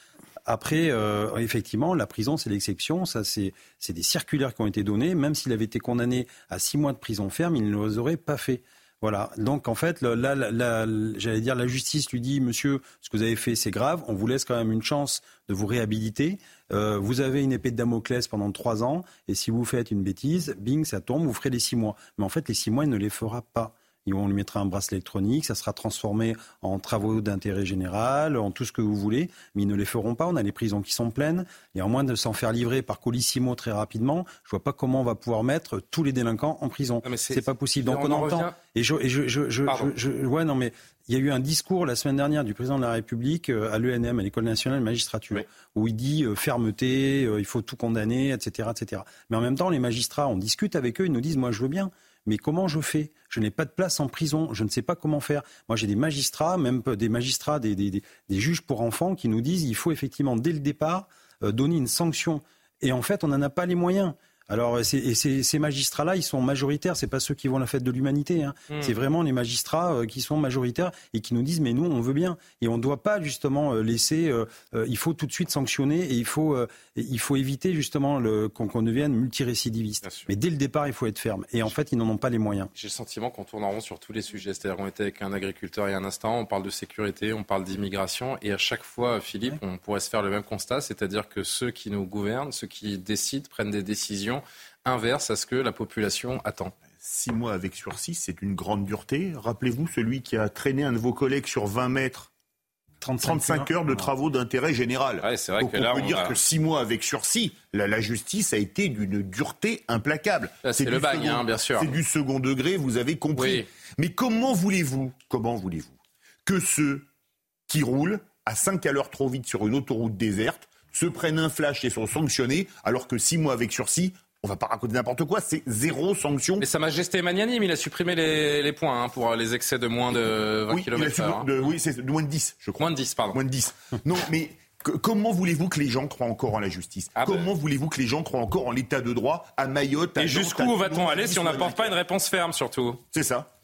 Après, effectivement, la prison, c'est l'exception. Ça, c'est des circulaires qui ont été donnés. Même s'il avait été condamné à six mois de prison ferme, il ne les aurait pas fait. Voilà. Donc en fait, là, j'allais dire, la justice lui dit, monsieur, ce que vous avez fait, c'est grave. On vous laisse quand même une chance de vous réhabiliter. Euh, vous avez une épée de Damoclès pendant trois ans, et si vous faites une bêtise, bing, ça tombe, vous ferez les six mois. Mais en fait, les six mois, il ne les fera pas. On lui mettra un bracelet électronique, ça sera transformé en travaux d'intérêt général, en tout ce que vous voulez, mais ils ne les feront pas. On a les prisons qui sont pleines, et en moins de s'en faire livrer par colissimo très rapidement, je vois pas comment on va pouvoir mettre tous les délinquants en prison. C'est pas possible. Donc on, entend. Et je, et je, je, je, ouais, non, mais il y a eu un discours la semaine dernière du président de la République euh, à l'ENM, à l'École nationale de magistrature, où il dit euh, fermeté, euh, il faut tout condamner, etc., etc. Mais en même temps, les magistrats, on discute avec eux, ils nous disent, moi je veux bien. Mais comment je fais? Je n'ai pas de place en prison, je ne sais pas comment faire. Moi, j'ai des magistrats, même des magistrats, des, juges pour enfants qui nous disent il faut effectivement, dès le départ, euh, donner une sanction. Et en fait, on n'en a pas les moyens. Alors, et ces, magistrats-là, ils sont majoritaires. C'est pas ceux qui vont la fête de l'humanité. Hein. Hmm. C'est vraiment les magistrats euh, qui sont majoritaires et qui nous disent mais nous, on veut bien. Et on ne doit pas justement euh, laisser. Euh, il faut tout de suite sanctionner et il faut, il faut éviter justement qu'on devienne multirécidiviste. Mais dès le départ, il faut être ferme. Et en fait, ils n'en ont pas les moyens. J'ai le sentiment qu'on tourne en rond sur tous les sujets. C'est-à-dire qu'on était avec un agriculteur il y a un instant, on parle de sécurité, on parle d'immigration, et à chaque fois, Philippe, on pourrait se faire le même constat, c'est-à-dire que ceux qui nous gouvernent, ceux qui décident, prennent des décisions inverse à ce que la population attend. Six mois avec sursis, c'est une grande dureté. Rappelez-vous celui qui a traîné un de vos collègues sur 20 mètres 35, heures. de travaux d'intérêt général. c'est vrai que là, on peut dire que six mois avec sursis, la, justice a été d'une dureté implacable. C'est le bagne, hein, bien sûr. C'est du second degré, vous avez compris. Mais comment voulez-vous, comment voulez-vous que ceux qui roulent à 5 à l'heure trop vite sur une autoroute déserte se prennent un flash et sont sanctionnés, alors que six mois avec sursis, on va pas raconter n'importe quoi, c'est zéro sanction. Mais Sa Majesté magnanime, il a supprimé les, points hein, pour les excès de moins de 20 oui, km hein. oui, c'est de moins de 10, je crois. Moins de 10, pardon. Moins de 10. non, mais comment voulez-vous que les gens croient encore en la justice? Ah ben. Comment voulez-vous que les gens croient encore en l'état de droit à Mayotte à Et jusqu'où va-t-on aller si on n'apporte pas une réponse ferme, surtout? C'est ça.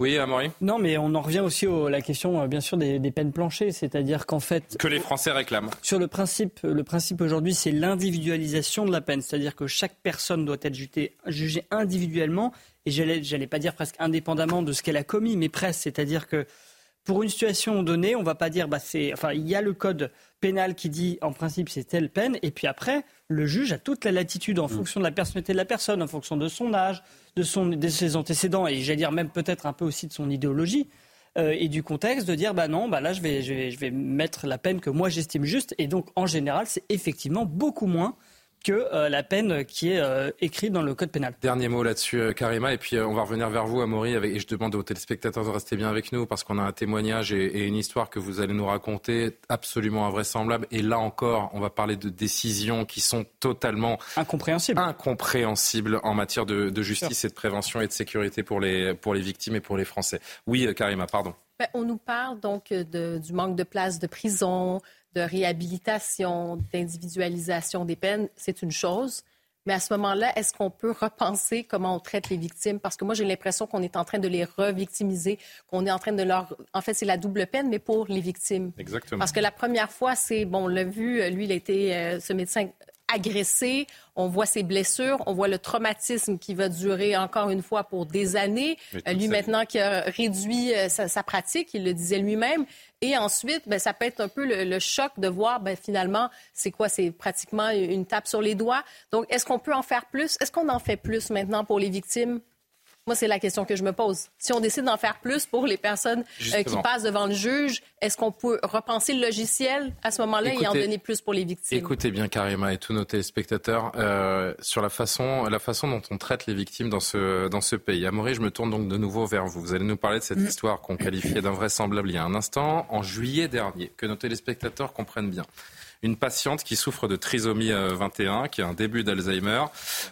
Oui, Amaury Non, mais on en revient aussi à la question, euh, bien sûr, des, peines planchées. C'est-à-dire qu'en fait. Que les Français réclament. Sur le principe, le principe aujourd'hui, c'est l'individualisation de la peine. C'est-à-dire que chaque personne doit être jugée, jugée individuellement. Et j'allais, j'allais pas dire presque indépendamment de ce qu'elle a commis, mais presque. C'est-à-dire que pour une situation donnée, on va pas dire, bah c'est, enfin, il y a le code pénal qui dit, en principe, c'est telle peine, et puis après, le juge a toute la latitude en mm. fonction de la personnalité de la personne, en fonction de son âge, de, son, de ses antécédents, et j'allais dire même peut-être un peu aussi de son idéologie. Euh, et du contexte de dire bah non bah là je vais, je vais, je vais mettre la peine que moi j'estime juste et donc en général c'est effectivement beaucoup moins que euh, la peine qui est euh, écrite dans le code pénal. Dernier mot là-dessus, euh, Karima, et puis on va revenir vers vous, Amaury, avec, et je demande aux téléspectateurs de rester bien avec nous, parce qu'on a un témoignage et, une histoire que vous allez nous raconter absolument invraisemblable. Et là encore, on va parler de décisions qui sont totalement incompréhensibles, incompréhensibles en matière de, justice et de prévention et de sécurité pour les, pour les victimes et pour les Français. Oui, Karima, pardon. Ben, on nous parle donc du manque de places de prison, de réhabilitation, d'individualisation des peines, c'est une chose. Mais à ce moment-là, est-ce qu'on peut repenser comment on traite les victimes? Parce que moi, j'ai l'impression qu'on est en train de les revictimiser, qu'on est en train de leur... En fait, c'est la double peine, mais pour les victimes. Exactement. Parce que la première fois, c'est, bon, on l'a vu, lui, il a été, euh, ce médecin agressé, on voit ses blessures, on voit le traumatisme qui va durer encore une fois pour des années. lui maintenant qui a réduit euh, sa, pratique, il le disait lui-même. Et ensuite, ben, ça peut être un peu le, choc de voir ben, finalement, c'est quoi? C'est pratiquement une tape sur les doigts. Donc, est-ce qu'on peut en faire plus? Est-ce qu'on en fait plus maintenant pour les victimes? Moi, c'est la question que je me pose. Si on décide d'en faire plus pour les personnes euh, qui passent devant le juge, est-ce qu'on peut repenser le logiciel à ce moment-là et en donner plus pour les victimes? Écoutez bien, Karima, et tous nos téléspectateurs, euh, sur la façon, la façon dont on traite les victimes dans ce, dans ce pays. Amaury, je me tourne donc de nouveau vers vous. Vous allez nous parler de cette mm. histoire qu'on qualifiait d'invraisemblable il y a un instant, en juillet dernier, que nos téléspectateurs comprennent bien une patiente qui souffre de trisomie 21, euh, qui a un début d'Alzheimer,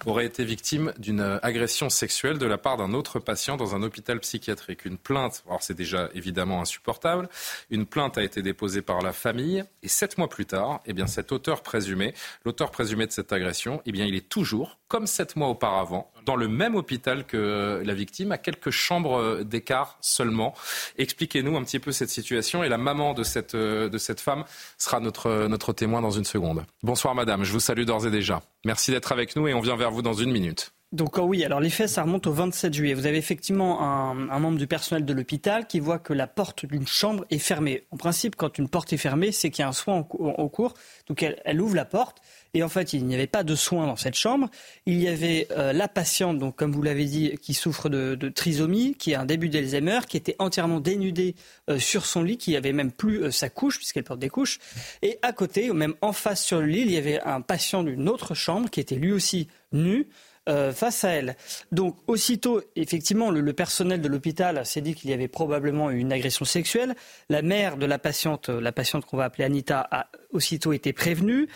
aurait été victime d'une euh, agression sexuelle de la part d'un autre patient dans un hôpital psychiatrique. Une plainte, alors c'est déjà évidemment insupportable, une plainte a été déposée par la famille et sept mois plus tard, eh bien cet auteur présumé, l'auteur présumé de cette agression, eh bien il est toujours, comme sept mois auparavant, dans le même hôpital que la victime, à quelques chambres d'écart seulement. Expliquez-nous un petit peu cette situation et la maman de cette, de cette femme sera notre, notre témoin dans une seconde. Bonsoir madame, je vous salue d'ores et déjà. Merci d'être avec nous et on vient vers vous dans une minute. Donc oh oui, alors les faits, ça remonte au 27 juillet. Vous avez effectivement un, membre du personnel de l'hôpital qui voit que la porte d'une chambre est fermée. En principe, quand une porte est fermée, c'est qu'il y a un soin en, cours. Donc elle, ouvre la porte et en fait, il n'y avait pas de soins dans cette chambre. Il y avait euh, la patiente, donc comme vous l'avez dit, qui souffre de, trisomie, qui a un début d'Alzheimer, qui était entièrement dénudée euh, sur son lit, qui avait même plus euh, sa couche puisqu'elle porte des couches. Et à côté, ou même en face sur le lit, il y avait un patient d'une autre chambre qui était lui aussi nu. Euh, face à elle. Donc aussitôt, effectivement, le, personnel de l'hôpital s'est dit qu'il y avait probablement une agression sexuelle. La mère de la patiente, la patiente qu'on va appeler Anita, a aussitôt été prévenue.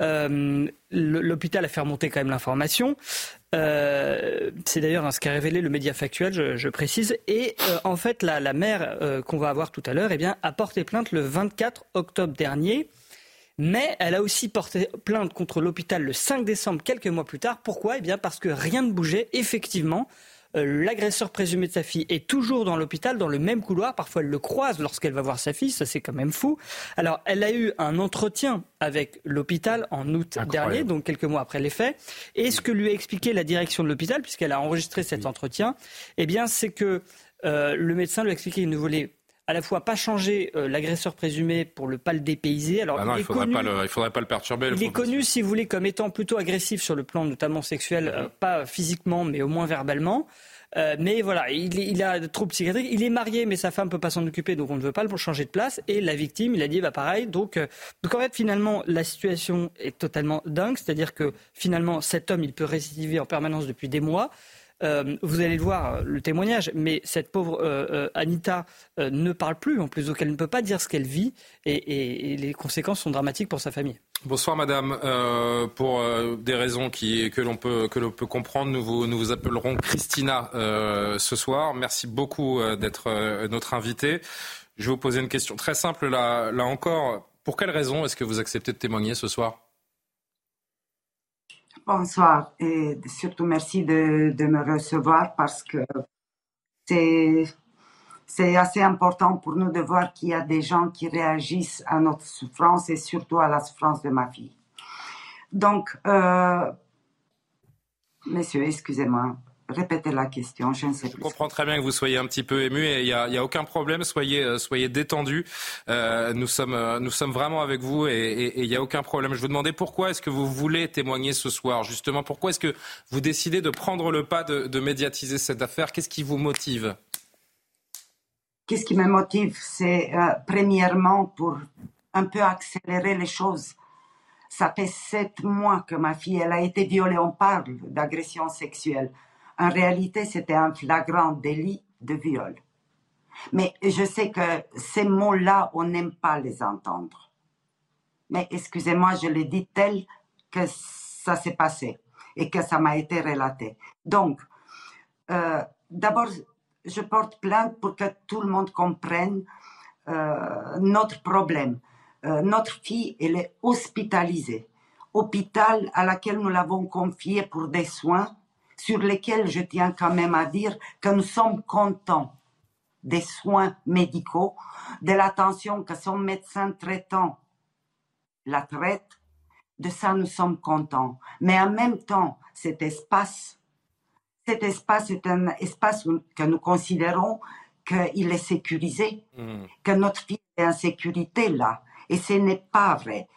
Euh, l'hôpital a fait remonter quand même l'information. Euh, c'est d'ailleurs ce qu'a révélé le média factuel, je, précise. Et en fait, la, la mère qu'on va avoir tout à l'heure, eh bien, a porté plainte le 24 octobre dernier mais elle a aussi porté plainte contre l'hôpital le 5 décembre, quelques mois plus tard. Pourquoi? Eh bien parce que rien ne bougeait. Effectivement, euh, l'agresseur présumé de sa fille est toujours dans l'hôpital, dans le même couloir. Parfois, elle le croise lorsqu'elle va voir sa fille. Ça, c'est quand même fou. Alors, elle a eu un entretien avec l'hôpital en août dernier, donc quelques mois après les faits. Et ce que lui a expliqué la direction de l'hôpital, puisqu'elle a enregistré cet entretien, eh bien, c'est que euh, le médecin lui a expliqué qu'il ne voulait à la fois pas changer euh, l'agresseur présumé pour le pas le dépayser. Alors, ah il, faudrait pas le, faudrait pas le perturber. il est connu, si vous voulez, comme étant plutôt agressif sur le plan notamment sexuel, euh, pas physiquement, mais au moins verbalement. Euh, mais voilà, il, il, a des troubles psychiatriques. Il est marié, mais sa femme peut pas s'en occuper, donc on ne veut pas le changer de place. Et la victime, il a dit, bah pareil. Donc, donc en fait, finalement, la situation est totalement dingue. C'est-à-dire que finalement, cet homme, il peut récidiver en permanence depuis des mois. Vous allez le voir, le témoignage, mais cette pauvre Anita ne parle plus, en plus, donc elle ne peut pas dire ce qu'elle vit, et les conséquences sont dramatiques pour sa famille. Bonsoir Madame. Euh, pour euh, des raisons que l'on peut, comprendre, nous vous, nous vous appellerons Christina euh, ce soir. Merci beaucoup d'être notre invitée. Je vais vous poser une question très simple là, encore. Pour quelle raison est-ce que vous acceptez de témoigner ce soir? Bonsoir et surtout merci de, me recevoir parce que c'est c'est assez important pour nous de voir qu'il y a des gens qui réagissent à notre souffrance et surtout à la souffrance de ma fille. Donc, euh, messieurs, excusez-moi, répétez la question, je ne sais Je comprends très bien que vous soyez un petit peu ému et il n'y a, aucun problème, soyez, euh, soyez détendu. Euh, nous, sommes, nous sommes vraiment avec vous et il n'y a aucun problème. Je vous demandais pourquoi est-ce que vous voulez témoigner ce soir, justement, pourquoi est-ce que vous décidez de prendre le pas de, de médiatiser cette affaire? Qu'est-ce qui vous motive? Qu'est-ce qui me motive? C'est euh, premièrement pour un peu accélérer les choses. Ça fait sept mois que ma fille elle a été violée. On parle d'agression sexuelle. En réalité, c'était un flagrant délit de viol. Mais je sais que ces mots-là, on n'aime pas les entendre. Mais excusez-moi, je l'ai dit tel que ça s'est passé et que ça m'a été relaté. Donc, euh, d'abord, je porte plainte pour que tout le monde comprenne euh, notre problème. Euh, notre fille, elle est hospitalisée. Hôpital à laquelle nous l'avons confiée pour des soins sur lesquels je tiens quand même à dire que nous sommes contents des soins médicaux, de l'attention que son médecin traitant la traite. De ça, nous sommes contents. Mais en même temps, cet espace cet espace est un espace que nous considérons qu'il est sécurisé, hmm. que notre fille est en sécurité là. Et ce n'est pas vrai.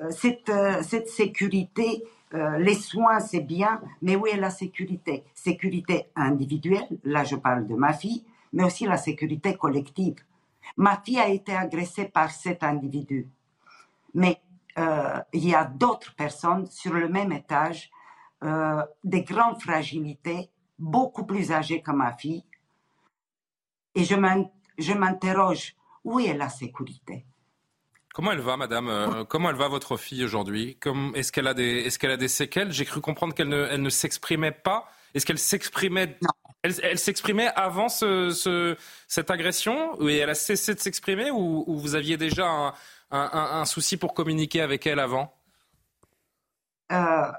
Euh, cette, euh, cette sécurité, euh, les soins, c'est bien, mais où est la sécurité Sécurité individuelle, là je parle de ma fille, mais aussi la sécurité collective. Ma fille a été agressée par cet individu, mais il y a d'autres personnes sur le même étage, des grandes fragilités beaucoup plus âgée que ma fille. Et je m'interroge, où est la sécurité? Comment elle va, madame euh, Comment elle va, votre fille, aujourd'hui? Est-ce qu'elle a, des, est qu'elle a des séquelles? J'ai cru comprendre qu'elle ne, elle ne s'exprimait pas. Est-ce qu'elle s'exprimait Elle, s'exprimait avant ce, cette agression? Et elle a cessé de s'exprimer ou, vous aviez déjà un, un, souci pour communiquer avec elle avant? Euh,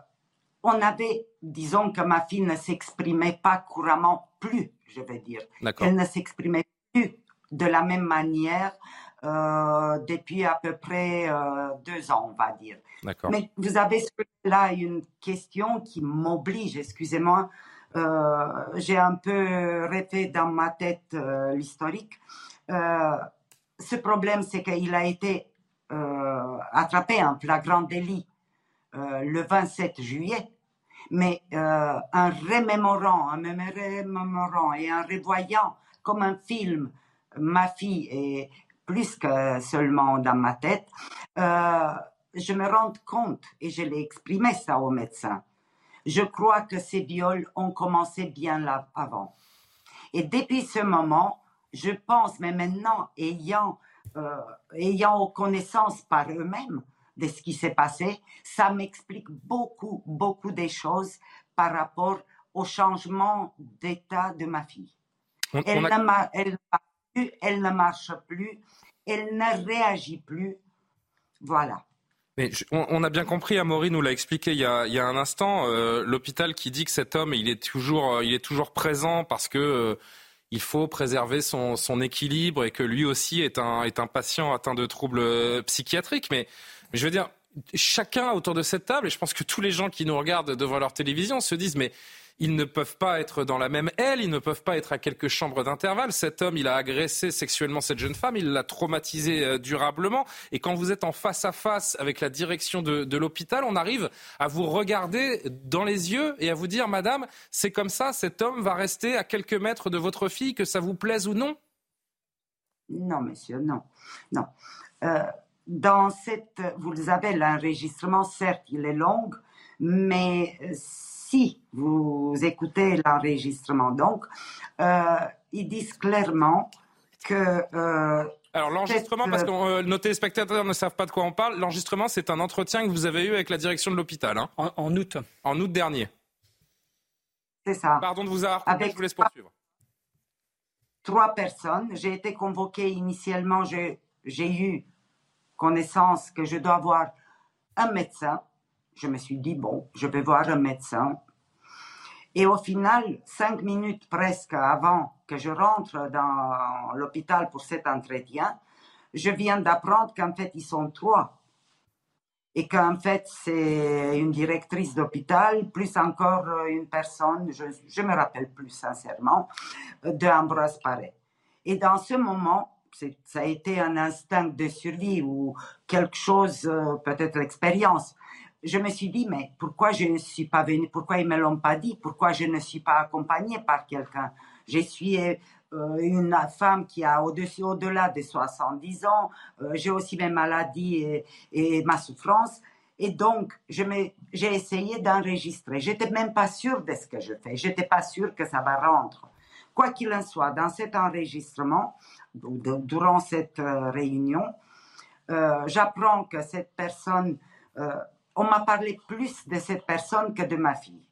on avait, disons que ma fille ne s'exprimait pas couramment plus, je vais dire. Elle ne s'exprimait plus de la même manière depuis à peu près euh, deux ans, on va dire. Mais vous avez là une question qui m'oblige, excusez-moi. Euh, j'ai un peu refait dans ma tête l'historique. ce problème, c'est qu'il a été attrapé en flagrant délit le 27 juillet mais euh, en remémorant, en me remémorant et en revoyant comme un film ma fille et plus que seulement dans ma tête, euh, je me rends compte, et je l'ai exprimé ça au médecin, je crois que ces viols ont commencé bien là avant. Et depuis ce moment, je pense, mais maintenant, ayant, euh, ayant connaissance par eux-mêmes, de ce qui s'est passé, ça m'explique beaucoup, beaucoup des choses par rapport au changement d'état de ma fille. elle, ne elle ne marche plus, elle ne réagit plus. Voilà. Mais on, a bien compris, Amaury nous l'a expliqué il y a, un instant, euh, l'hôpital qui dit que cet homme, il est toujours, il est toujours présent parce que euh, il faut préserver son, équilibre et que lui aussi est un, patient atteint de troubles euh, psychiatriques. Mais mais je veux dire, chacun autour de cette table, et je pense que tous les gens qui nous regardent devant leur télévision se disent, mais ils ne peuvent pas être dans la même aile, ils ne peuvent pas être à quelques chambres d'intervalle. Cet homme, il a agressé sexuellement cette jeune femme, il l'a traumatisée euh, durablement. Et quand vous êtes en face à face avec la direction de, l'hôpital, on arrive à vous regarder dans les yeux et à vous dire, Madame, c'est comme ça, cet homme va rester à quelques mètres de votre fille, que ça vous plaise ou non? Non, monsieur, non. Non. Euh, dans cette, vous avez l'enregistrement, certes, il est long, mais si vous écoutez l'enregistrement, donc, euh, ils disent clairement que... Euh, alors l'enregistrement, parce que euh, nos téléspectateurs ne savent pas de quoi on parle, l'enregistrement c'est un entretien que vous avez eu avec la direction de l'hôpital. Hein. En, août. En août dernier. C'est ça. Pardon de vous avoir avec je vous laisse poursuivre. Trois personnes. J'ai été convoquée initialement, j'ai eu connaissance que je dois voir un médecin. Je me suis dit, bon, je vais voir un médecin. Et au final, cinq minutes presque avant que je rentre dans l'hôpital pour cet entretien, je viens d'apprendre qu'en fait, ils sont trois. Et qu'en fait, c'est une directrice d'hôpital, plus encore une personne, je ne me rappelle plus sincèrement, de Ambroise Paré. Et dans ce moment, ça a été un instinct de survie ou quelque chose, euh, peut-être l'expérience. Je me suis dit, mais pourquoi je ne suis pas venue, pourquoi ils ne me l'ont pas dit, pourquoi je ne suis pas accompagnée par quelqu'un? Je suis euh, une femme qui a au-dessus, au-delà de 70 ans, euh, j'ai aussi mes maladies et, ma souffrance. Et donc, j'ai essayé d'enregistrer. J'étais même pas sûre de ce que je fais. J'étais pas sûre que ça va rendre. Quoi qu'il en soit, dans cet enregistrement, durant cette euh, réunion, euh, j'apprends que cette personne, euh, on m'a parlé plus de cette personne que de ma fille.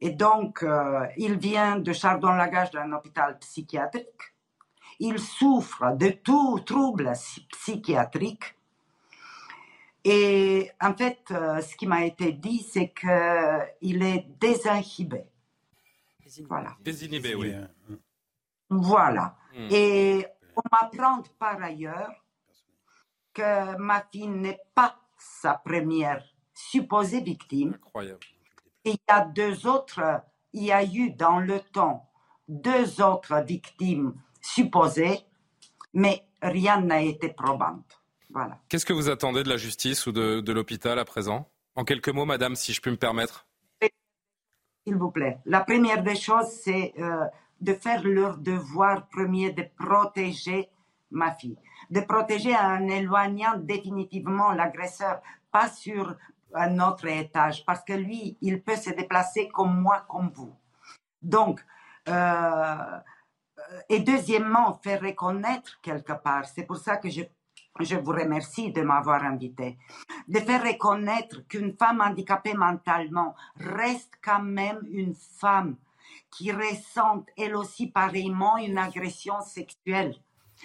Et donc, il vient de Chardon-Lagage d'un hôpital psychiatrique. Il souffre de tout trouble psychiatrique. Et en fait, ce qui m'a été dit, c'est qu'il est désinhibé. Voilà. Désinhibé, oui. Voilà. Hmm. Et on m'apprend par ailleurs que ma fille n'est pas sa première supposée victime. Incroyable. il y a deux autres, il y a eu dans le temps deux autres victimes supposées, mais rien n'a été probant. Voilà. Qu'est-ce que vous attendez de la justice ou de, l'hôpital à présent? En quelques mots, madame, si je puis me permettre. S'il vous plaît. La première des choses, c'est euh, de faire leur devoir premier de protéger ma fille, de protéger en éloignant définitivement l'agresseur, pas sur un autre étage, parce que lui, il peut se déplacer comme moi, comme vous. Donc, euh, et deuxièmement, faire reconnaître quelque part, c'est pour ça que je, je vous remercie de m'avoir invité, de faire reconnaître qu'une femme handicapée mentalement reste quand même une femme qui ressentent elle aussi pareillement une agression sexuelle.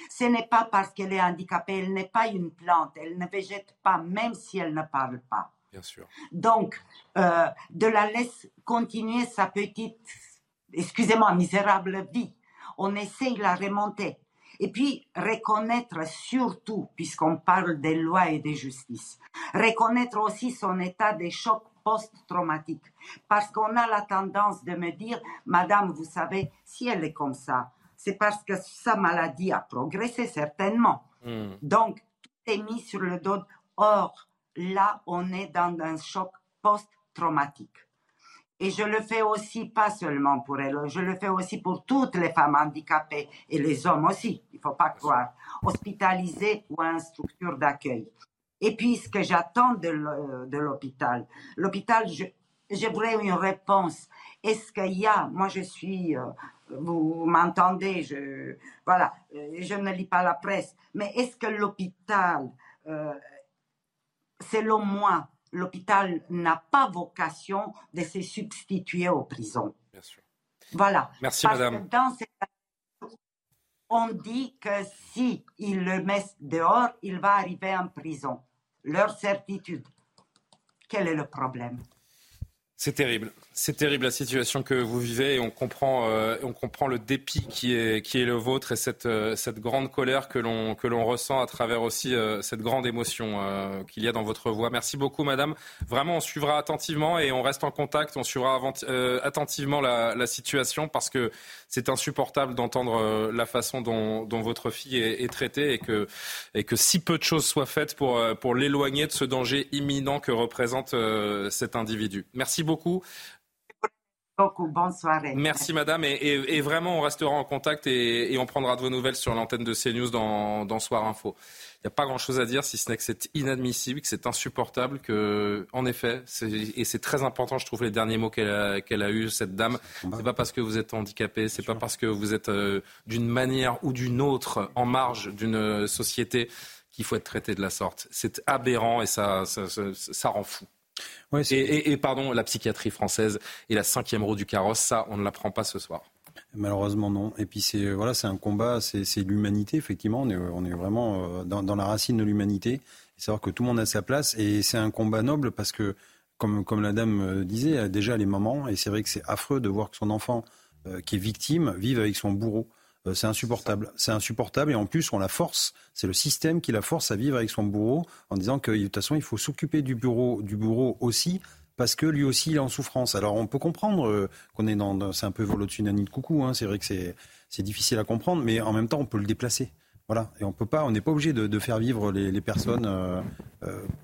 Ce n'est pas parce qu'elle est handicapée, elle n'est pas une plante, elle ne végète pas, même si elle ne parle pas. Bien sûr. Donc, euh, de la laisser continuer sa petite, excusez-moi, misérable vie. On essaye de la remonter. Et puis, reconnaître surtout, puisqu'on parle des lois et de justice, reconnaître aussi son état de choc post-traumatique. Parce qu'on a la tendance de me dire, Madame, vous savez, si elle est comme ça, c'est parce que sa maladie a progressé certainement. Hmm. Donc, tout est mis sur le dos. Or, là, on est dans un choc post-traumatique. Et je le fais aussi, pas seulement pour elle, je le fais aussi pour toutes les femmes handicapées et les hommes aussi, il ne faut pas croire, hospitalisés ou en structure d'accueil. Et puis, ce que j'attends de l'hôpital, l'hôpital, je, je, voudrais une réponse. Est-ce qu'il y a, moi je suis, euh, vous m'entendez, je, voilà, euh, je ne lis pas la presse, mais est-ce que l'hôpital, euh, selon moi, l'hôpital n'a pas vocation de se substituer aux prisons? Bien sûr. Voilà. Merci, madame. dans on dit que si il le met dehors, il va arriver en prison. Leur certitude. Quel est le problème? C'est terrible. C'est terrible la situation que vous vivez et on comprend, euh, le dépit qui est, le vôtre et cette, euh, grande colère que l'on, ressent à travers aussi euh, cette grande émotion qu'il y a dans votre voix. Merci beaucoup, madame. Vraiment, on suivra attentivement et on reste en contact. On suivra attentivement la, situation parce que c'est insupportable d'entendre la façon dont, votre fille est, traitée et que, si peu de choses soient faites pour l'éloigner de ce danger imminent que représente cet individu. Merci beaucoup. Beaucoup. Bonne soirée. Merci, madame. Et, vraiment, on restera en contact et, on prendra de vos nouvelles sur l'antenne de CNews dans, dans Soir Info. Il n'y a pas grand-chose à dire, si ce n'est que c'est inadmissible, que c'est insupportable, que, en effet, et c'est très important, je trouve, les derniers mots qu'elle a, qu'elle a eus, cette dame. C'est pas parce que vous êtes handicapé, c'est pas parce que vous êtes euh, d'une manière ou d'une autre en marge d'une société qu'il faut être traité de la sorte. C'est aberrant et ça, ça rend fou et, pardon, la psychiatrie française est la cinquième roue du carrosse, ça, on ne l'apprend pas ce soir. Malheureusement non. Et puis c'est voilà, c'est un combat, c'est l'humanité effectivement. On est, on est vraiment euh, dans, la racine de l'humanité. Savoir que tout le monde a sa place et c'est un combat noble parce que comme comme la dame euh, disait, déjà les mamans et c'est vrai que c'est affreux de voir que son enfant euh, qui est victime vive avec son bourreau. Euh, c'est insupportable. C'est insupportable et en plus on la force. C'est le système qui la force à vivre avec son bourreau en disant que de toute façon il faut s'occuper du bureau, du bourreau aussi parce que lui aussi il est en souffrance. Alors on peut comprendre euh, qu'on est dans, c'est un peu vol au-dessus de coucou. Hein. C'est vrai que c'est c'est difficile à comprendre, mais en même temps on peut le déplacer. Voilà, et on peut pas, on n'est pas obligé de, faire vivre les, personnes euh,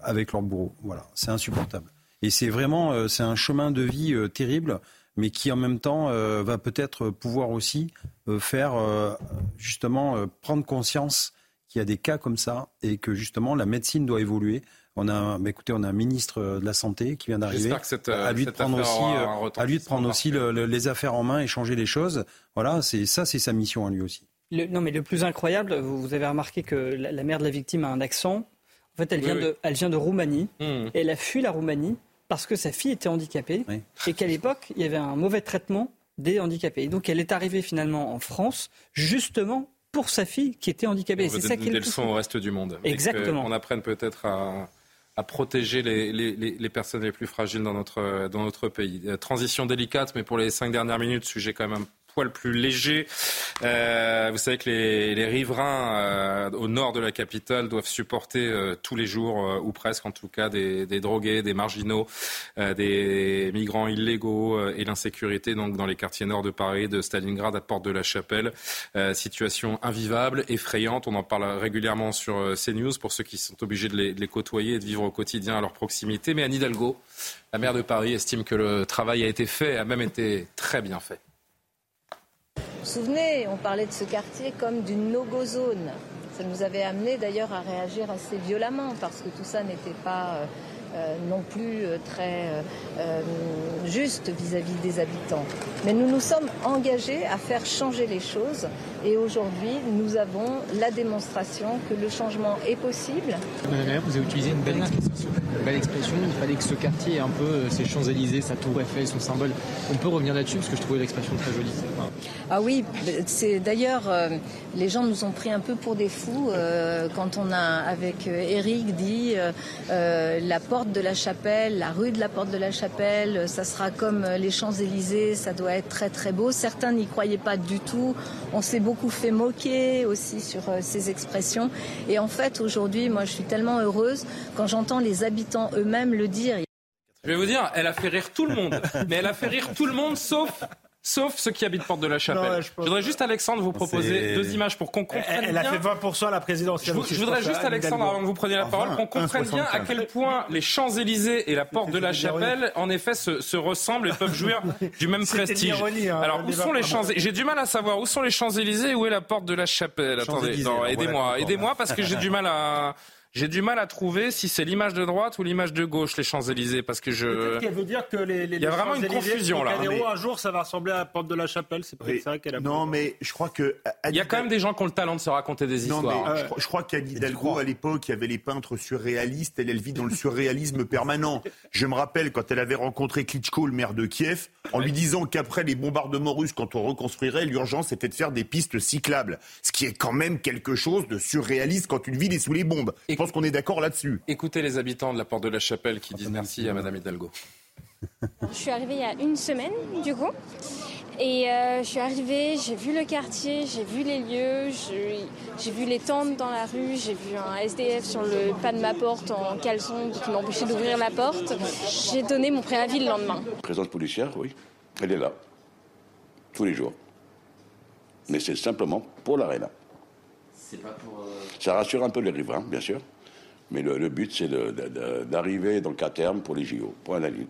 avec leur bourreau. Voilà, c'est insupportable. Et c'est vraiment, c'est un chemin de vie terrible mais qui en même temps euh, va peut-être pouvoir aussi euh, faire euh, justement prendre conscience qu'il y a des cas comme ça et que justement la médecine doit évoluer. On a, bah, écoutez, on a un ministre de la santé qui vient d'arriver. À lui de prendre aussi, à lui de prendre aussi les affaires en main et changer les choses. Voilà, c'est ça, c'est sa mission à lui aussi. non, mais le plus incroyable, vous, avez remarqué que la, mère de la victime a un accent. En fait, elle vient, de, elle vient de Roumanie. Mmh. Et elle a fui la Roumanie parce que sa fille était handicapée et qu'à l'époque, il y avait un mauvais traitement des handicapés. Et donc, elle est arrivée finalement en France justement pour sa fille qui était handicapée. C'est ça qui est des leçons au reste du monde. Exactement. On apprenne peut-être à, protéger les, personnes les plus fragiles dans notre, dans notre pays. Euh, transition délicate, mais pour les cinq dernières minutes, sujet quand même poil plus léger. Euh, vous savez que les, riverains euh, au nord de la capitale doivent supporter euh, tous les jours, ou presque en tout cas, des, drogués, des marginaux, des migrants illégaux et l'insécurité donc dans les quartiers nord de Paris, de Stalingrad à Porte de la Chapelle. situation invivable, effrayante. On en parle régulièrement sur CNews pour ceux qui sont obligés de les, de les côtoyer et de vivre au quotidien à leur proximité. Mais Anne Hidalgo, la maire de Paris, estime que le travail a été fait, a même été très bien fait. Vous vous souvenez, on parlait de ce quartier comme d'une no-go zone. Ça nous avait amené d'ailleurs à réagir assez violemment parce que tout ça n'était pas euh, non plus euh, très juste vis-à-vis des habitants. Mais nous nous sommes engagés à faire changer les choses et aujourd'hui nous avons la démonstration que le changement est possible. Vous avez utilisé une belle expression. Une belle expression. Il fallait que ce quartier ait un peu ses Champs-Élysées, sa tour Eiffel, son symbole. On peut revenir là-dessus parce que je trouvais l'expression très jolie. Ah oui, c'est d'ailleurs euh, les gens nous ont pris un peu pour des fous euh, quand on a avec Eric euh, dit la porte de la chapelle, la rue de la porte de la chapelle, ça sera comme les Champs-Élysées, ça doit être très très beau. Certains n'y croyaient pas du tout. On s'est beaucoup fait moquer aussi sur ces expressions. Et en fait, aujourd'hui, moi, je suis tellement heureuse quand j'entends les habitants eux-mêmes le dire. Je vais vous dire, elle a fait rire tout le monde. Mais elle a fait rire tout le monde sauf sauf ceux qui habitent Porte de la Chapelle. je, voudrais juste, Alexandre, vous proposer deux images pour qu'on comprenne elle, elle a fait 20% à la présidentielle. Je, voudrais juste, Alexandre, avant que vous preniez la parole, qu'on comprenne bien à quel point les Champs-Élysées et la Porte de la Chapelle, en effet, se, ressemblent et peuvent jouir du même prestige. Hein, Alors, où sont les Champs-Élysées? J'ai du mal à savoir où sont les Champs-Élysées et où est la Porte de la Chapelle. Attendez, aidez-moi, aidez-moi parce que j'ai du mal à... J'ai du mal à trouver si c'est l'image de droite ou l'image de gauche, les Champs-Élysées, parce que je. Peut-être qu'elle veut dire que les. les Il y a vraiment une confusion là. Mais... un jour, ça va ressembler à la porte de la chapelle. C'est peut-être ça qu'elle a. Non, mais je crois que. Il y a quand même des gens qui ont le talent de se raconter des histoires. Non, mais je, crois qu'Anne Hidalgo, à l'époque, il y avait les peintres surréalistes. Elle, elle vit dans le surréalisme permanent. Je me rappelle quand elle avait rencontré Klitschko, le maire de Kiev, en lui disant qu'après les bombardements russes, quand on reconstruirait, l'urgence était de faire des pistes cyclables. Ce qui est quand même quelque chose de surréaliste quand une ville est sous les bombes. Pense qu'on est d'accord là-dessus. Écoutez les habitants de la Porte de la Chapelle qui disent merci à Madame Hidalgo. Je suis arrivée il y a une semaine, du coup. Et euh, je suis arrivée, j'ai vu le quartier, j'ai vu les lieux, j'ai vu les tentes dans la rue, j'ai vu un SDF sur le pas de ma porte en caleçon qui m'empêchait d'ouvrir la porte. J'ai donné mon préavis le lendemain. Présence policière, oui, elle est là, tous les jours. Mais c'est simplement pour l'arena. C'est pas pour. Euh, Ça rassure un peu les riverains, bien sûr. Mais le, but, c'est d'arriver donc à terme pour les JO. Point à la ligne.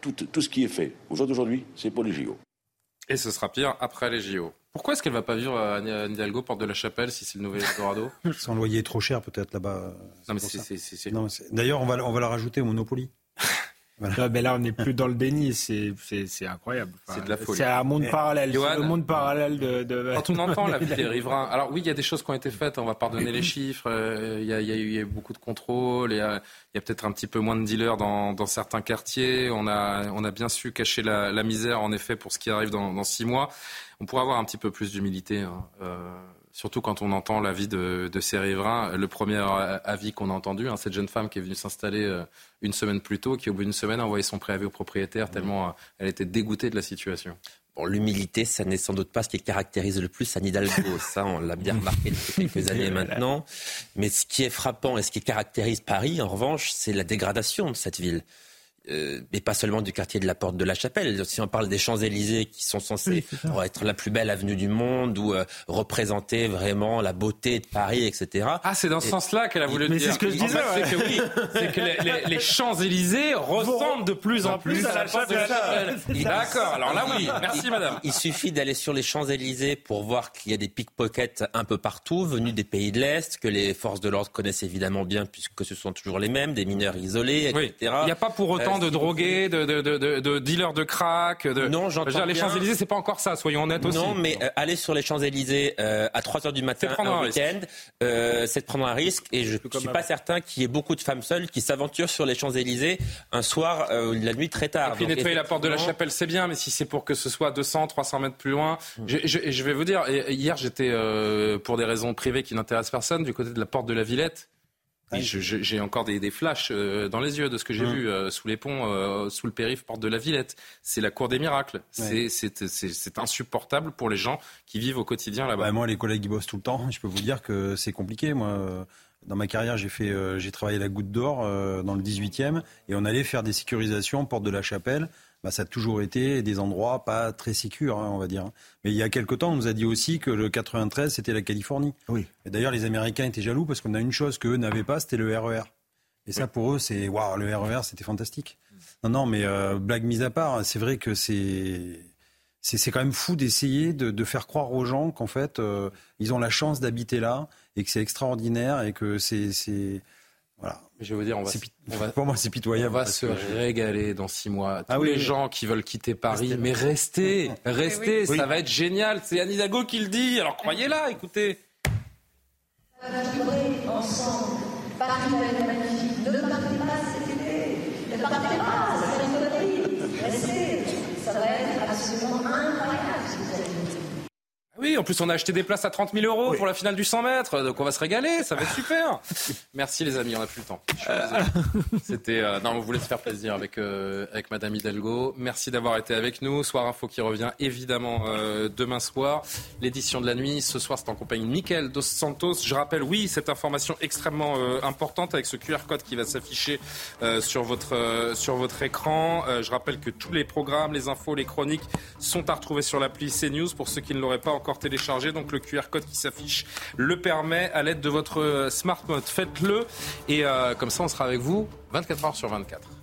tout, tout ce qui est fait au jour d'aujourd'hui, c'est pour les JO. Et ce sera pire après les JO. Pourquoi est-ce qu'elle va pas vivre à Hidalgo, porte de la Chapelle, si c'est le nouvel Eldorado? Son loyer est trop cher peut-être là-bas. Non mais c'est. D'ailleurs, on va, on va la rajouter au Monopoly. Voilà. mais là, on n'est plus dans le déni, c'est incroyable. c'est de la folie. C'est un monde parallèle. le monde parallèle de. de... Quand on entend la vie des riverains, alors oui, il y a des choses qui ont été faites. On va pardonner les chiffres. Euh, il y, a, il, y a, eu beaucoup de contrôles. Il y a, y a peut-être un petit peu moins de dealers dans, dans, certains quartiers. On a, on a bien su cacher la, la misère, en effet, pour ce qui arrive dans, dans six mois. On pourrait avoir un petit peu plus d'humilité. Hein. Euh, surtout quand on entend l'avis de, de ces riverains. Le premier avis qu'on a entendu, hein, cette jeune femme qui est venue s'installer euh, une semaine plus tôt, qui au bout d'une semaine a envoyé son préavis au propriétaire tellement euh, elle était dégoûtée de la situation. Bon, l'humilité, ça n'est sans doute pas ce qui caractérise le plus Anne Hidalgo. Ça, on l'a bien remarqué depuis quelques années maintenant. Mais ce qui est frappant et ce qui caractérise Paris, en revanche, c'est la dégradation de cette ville. Euh, mais pas seulement du quartier de la Porte de la Chapelle. Si on parle des Champs-Élysées qui sont censés être la plus belle avenue du monde ou euh, représenter vraiment la beauté de Paris, etc. Ah, c'est dans ce sens-là qu'elle a voulu mais dire. c'est ce que je disais. c'est que oui, c'est que les, les, Champs-Élysées ressemblent de plus en plus à la Porte de la Chapelle. D'accord, alors là oui, merci madame. Il suffit d'aller sur les Champs-Élysées pour voir qu'il y a des pickpockets un peu partout, venus des pays de l'Est, que les forces de l'ordre connaissent évidemment bien puisque ce sont toujours les mêmes, des mineurs isolés, etc. Il n'y a pas pour autant de drogués, de, de, de, de, dealers de crack. De... Non, j'entends Les Champs-Élysées, c'est pas encore ça, soyons honnêtes aussi. Non, mais euh, aller sur les Champs-Élysées euh, à 3 h du matin, un, un week-end, euh, c'est de prendre un risque. Et je ne suis pas certain qu'il y ait beaucoup de femmes seules qui s'aventurent sur les Champs-Élysées un soir, euh, la nuit très tard. Et puis nettoyer la porte de la chapelle, c'est bien, mais si c'est pour que ce soit 200, 300 mètres plus loin. Hmm. Je, je, je, vais vous dire, hier, j'étais, pour des raisons privées qui n'intéressent personne, du côté de la porte de la Villette. J'ai encore des, des, flashs euh, dans les yeux de ce que j'ai mmh. vu euh, sous les ponts, euh, sous le périph' porte de la Villette. C'est la cour des miracles. Ouais. C'est insupportable pour les gens qui vivent au quotidien là-bas. Bah, moi, les collègues qui bossent tout le temps, je peux vous dire que c'est compliqué. Moi, dans ma carrière, j'ai fait, j'ai travaillé la Goutte d'Or dans le 18e et on allait faire des sécurisations porte de la Chapelle. Bah, ça a toujours été des endroits pas très sécurs, hein, on va dire. Mais il y a quelque temps, on nous a dit aussi que le 93, c'était la Californie. Oui. Et d'ailleurs, les Américains étaient jaloux parce qu'on a une chose qu'eux n'avaient pas, c'était le RER. E Et ça, pour eux, c'est waouh, le RER, e c'était fantastique. Non, non, mais euh, blague mise à part, c'est vrai que c'est c'est quand même fou d'essayer de, de, faire croire aux gens qu'en fait, euh, ils ont la chance d'habiter là et que c'est extraordinaire et que c'est voilà. Je vais vous dire, on va, on va pour moi c'est pitoyable. On va se régaler dans six mois. Tous ah oui, les gens qui veulent quitter Paris, mais restez, restez, oui. ça va être génial. C'est Anne Hidalgo qui le dit. Alors croyez-la, écoutez. Ça va durer ensemble. Paris va être magnifique. Ne partez pas cet été. Ne partez pas, ça va être une connerie. Restez. Ça va être absolument incroyable ce que vous allez oui, en plus on a acheté des places à 30 000 euros oui. pour la finale du 100 mètres, donc on va se régaler, ça va être super. Merci les amis, on n'a plus le temps. C'était euh, non, on voulait se faire plaisir avec euh, avec Madame Hidalgo. Merci d'avoir été avec nous. Soir Info qui revient évidemment euh, demain soir. L'édition de la nuit ce soir c'est en compagnie de Michael Dos Santos. Je rappelle oui cette information extrêmement euh, importante avec ce QR code qui va s'afficher euh, sur votre sur votre écran. je rappelle que tous les programmes, les infos, les chroniques sont à retrouver sur l'appli CNews pour ceux qui ne l'auraient pas encore téléchargé. Donc le QR code qui s'affiche le permet à l'aide de votre smartphone. Faites-le et euh, comme ça on sera avec vous 24 heures sur 24.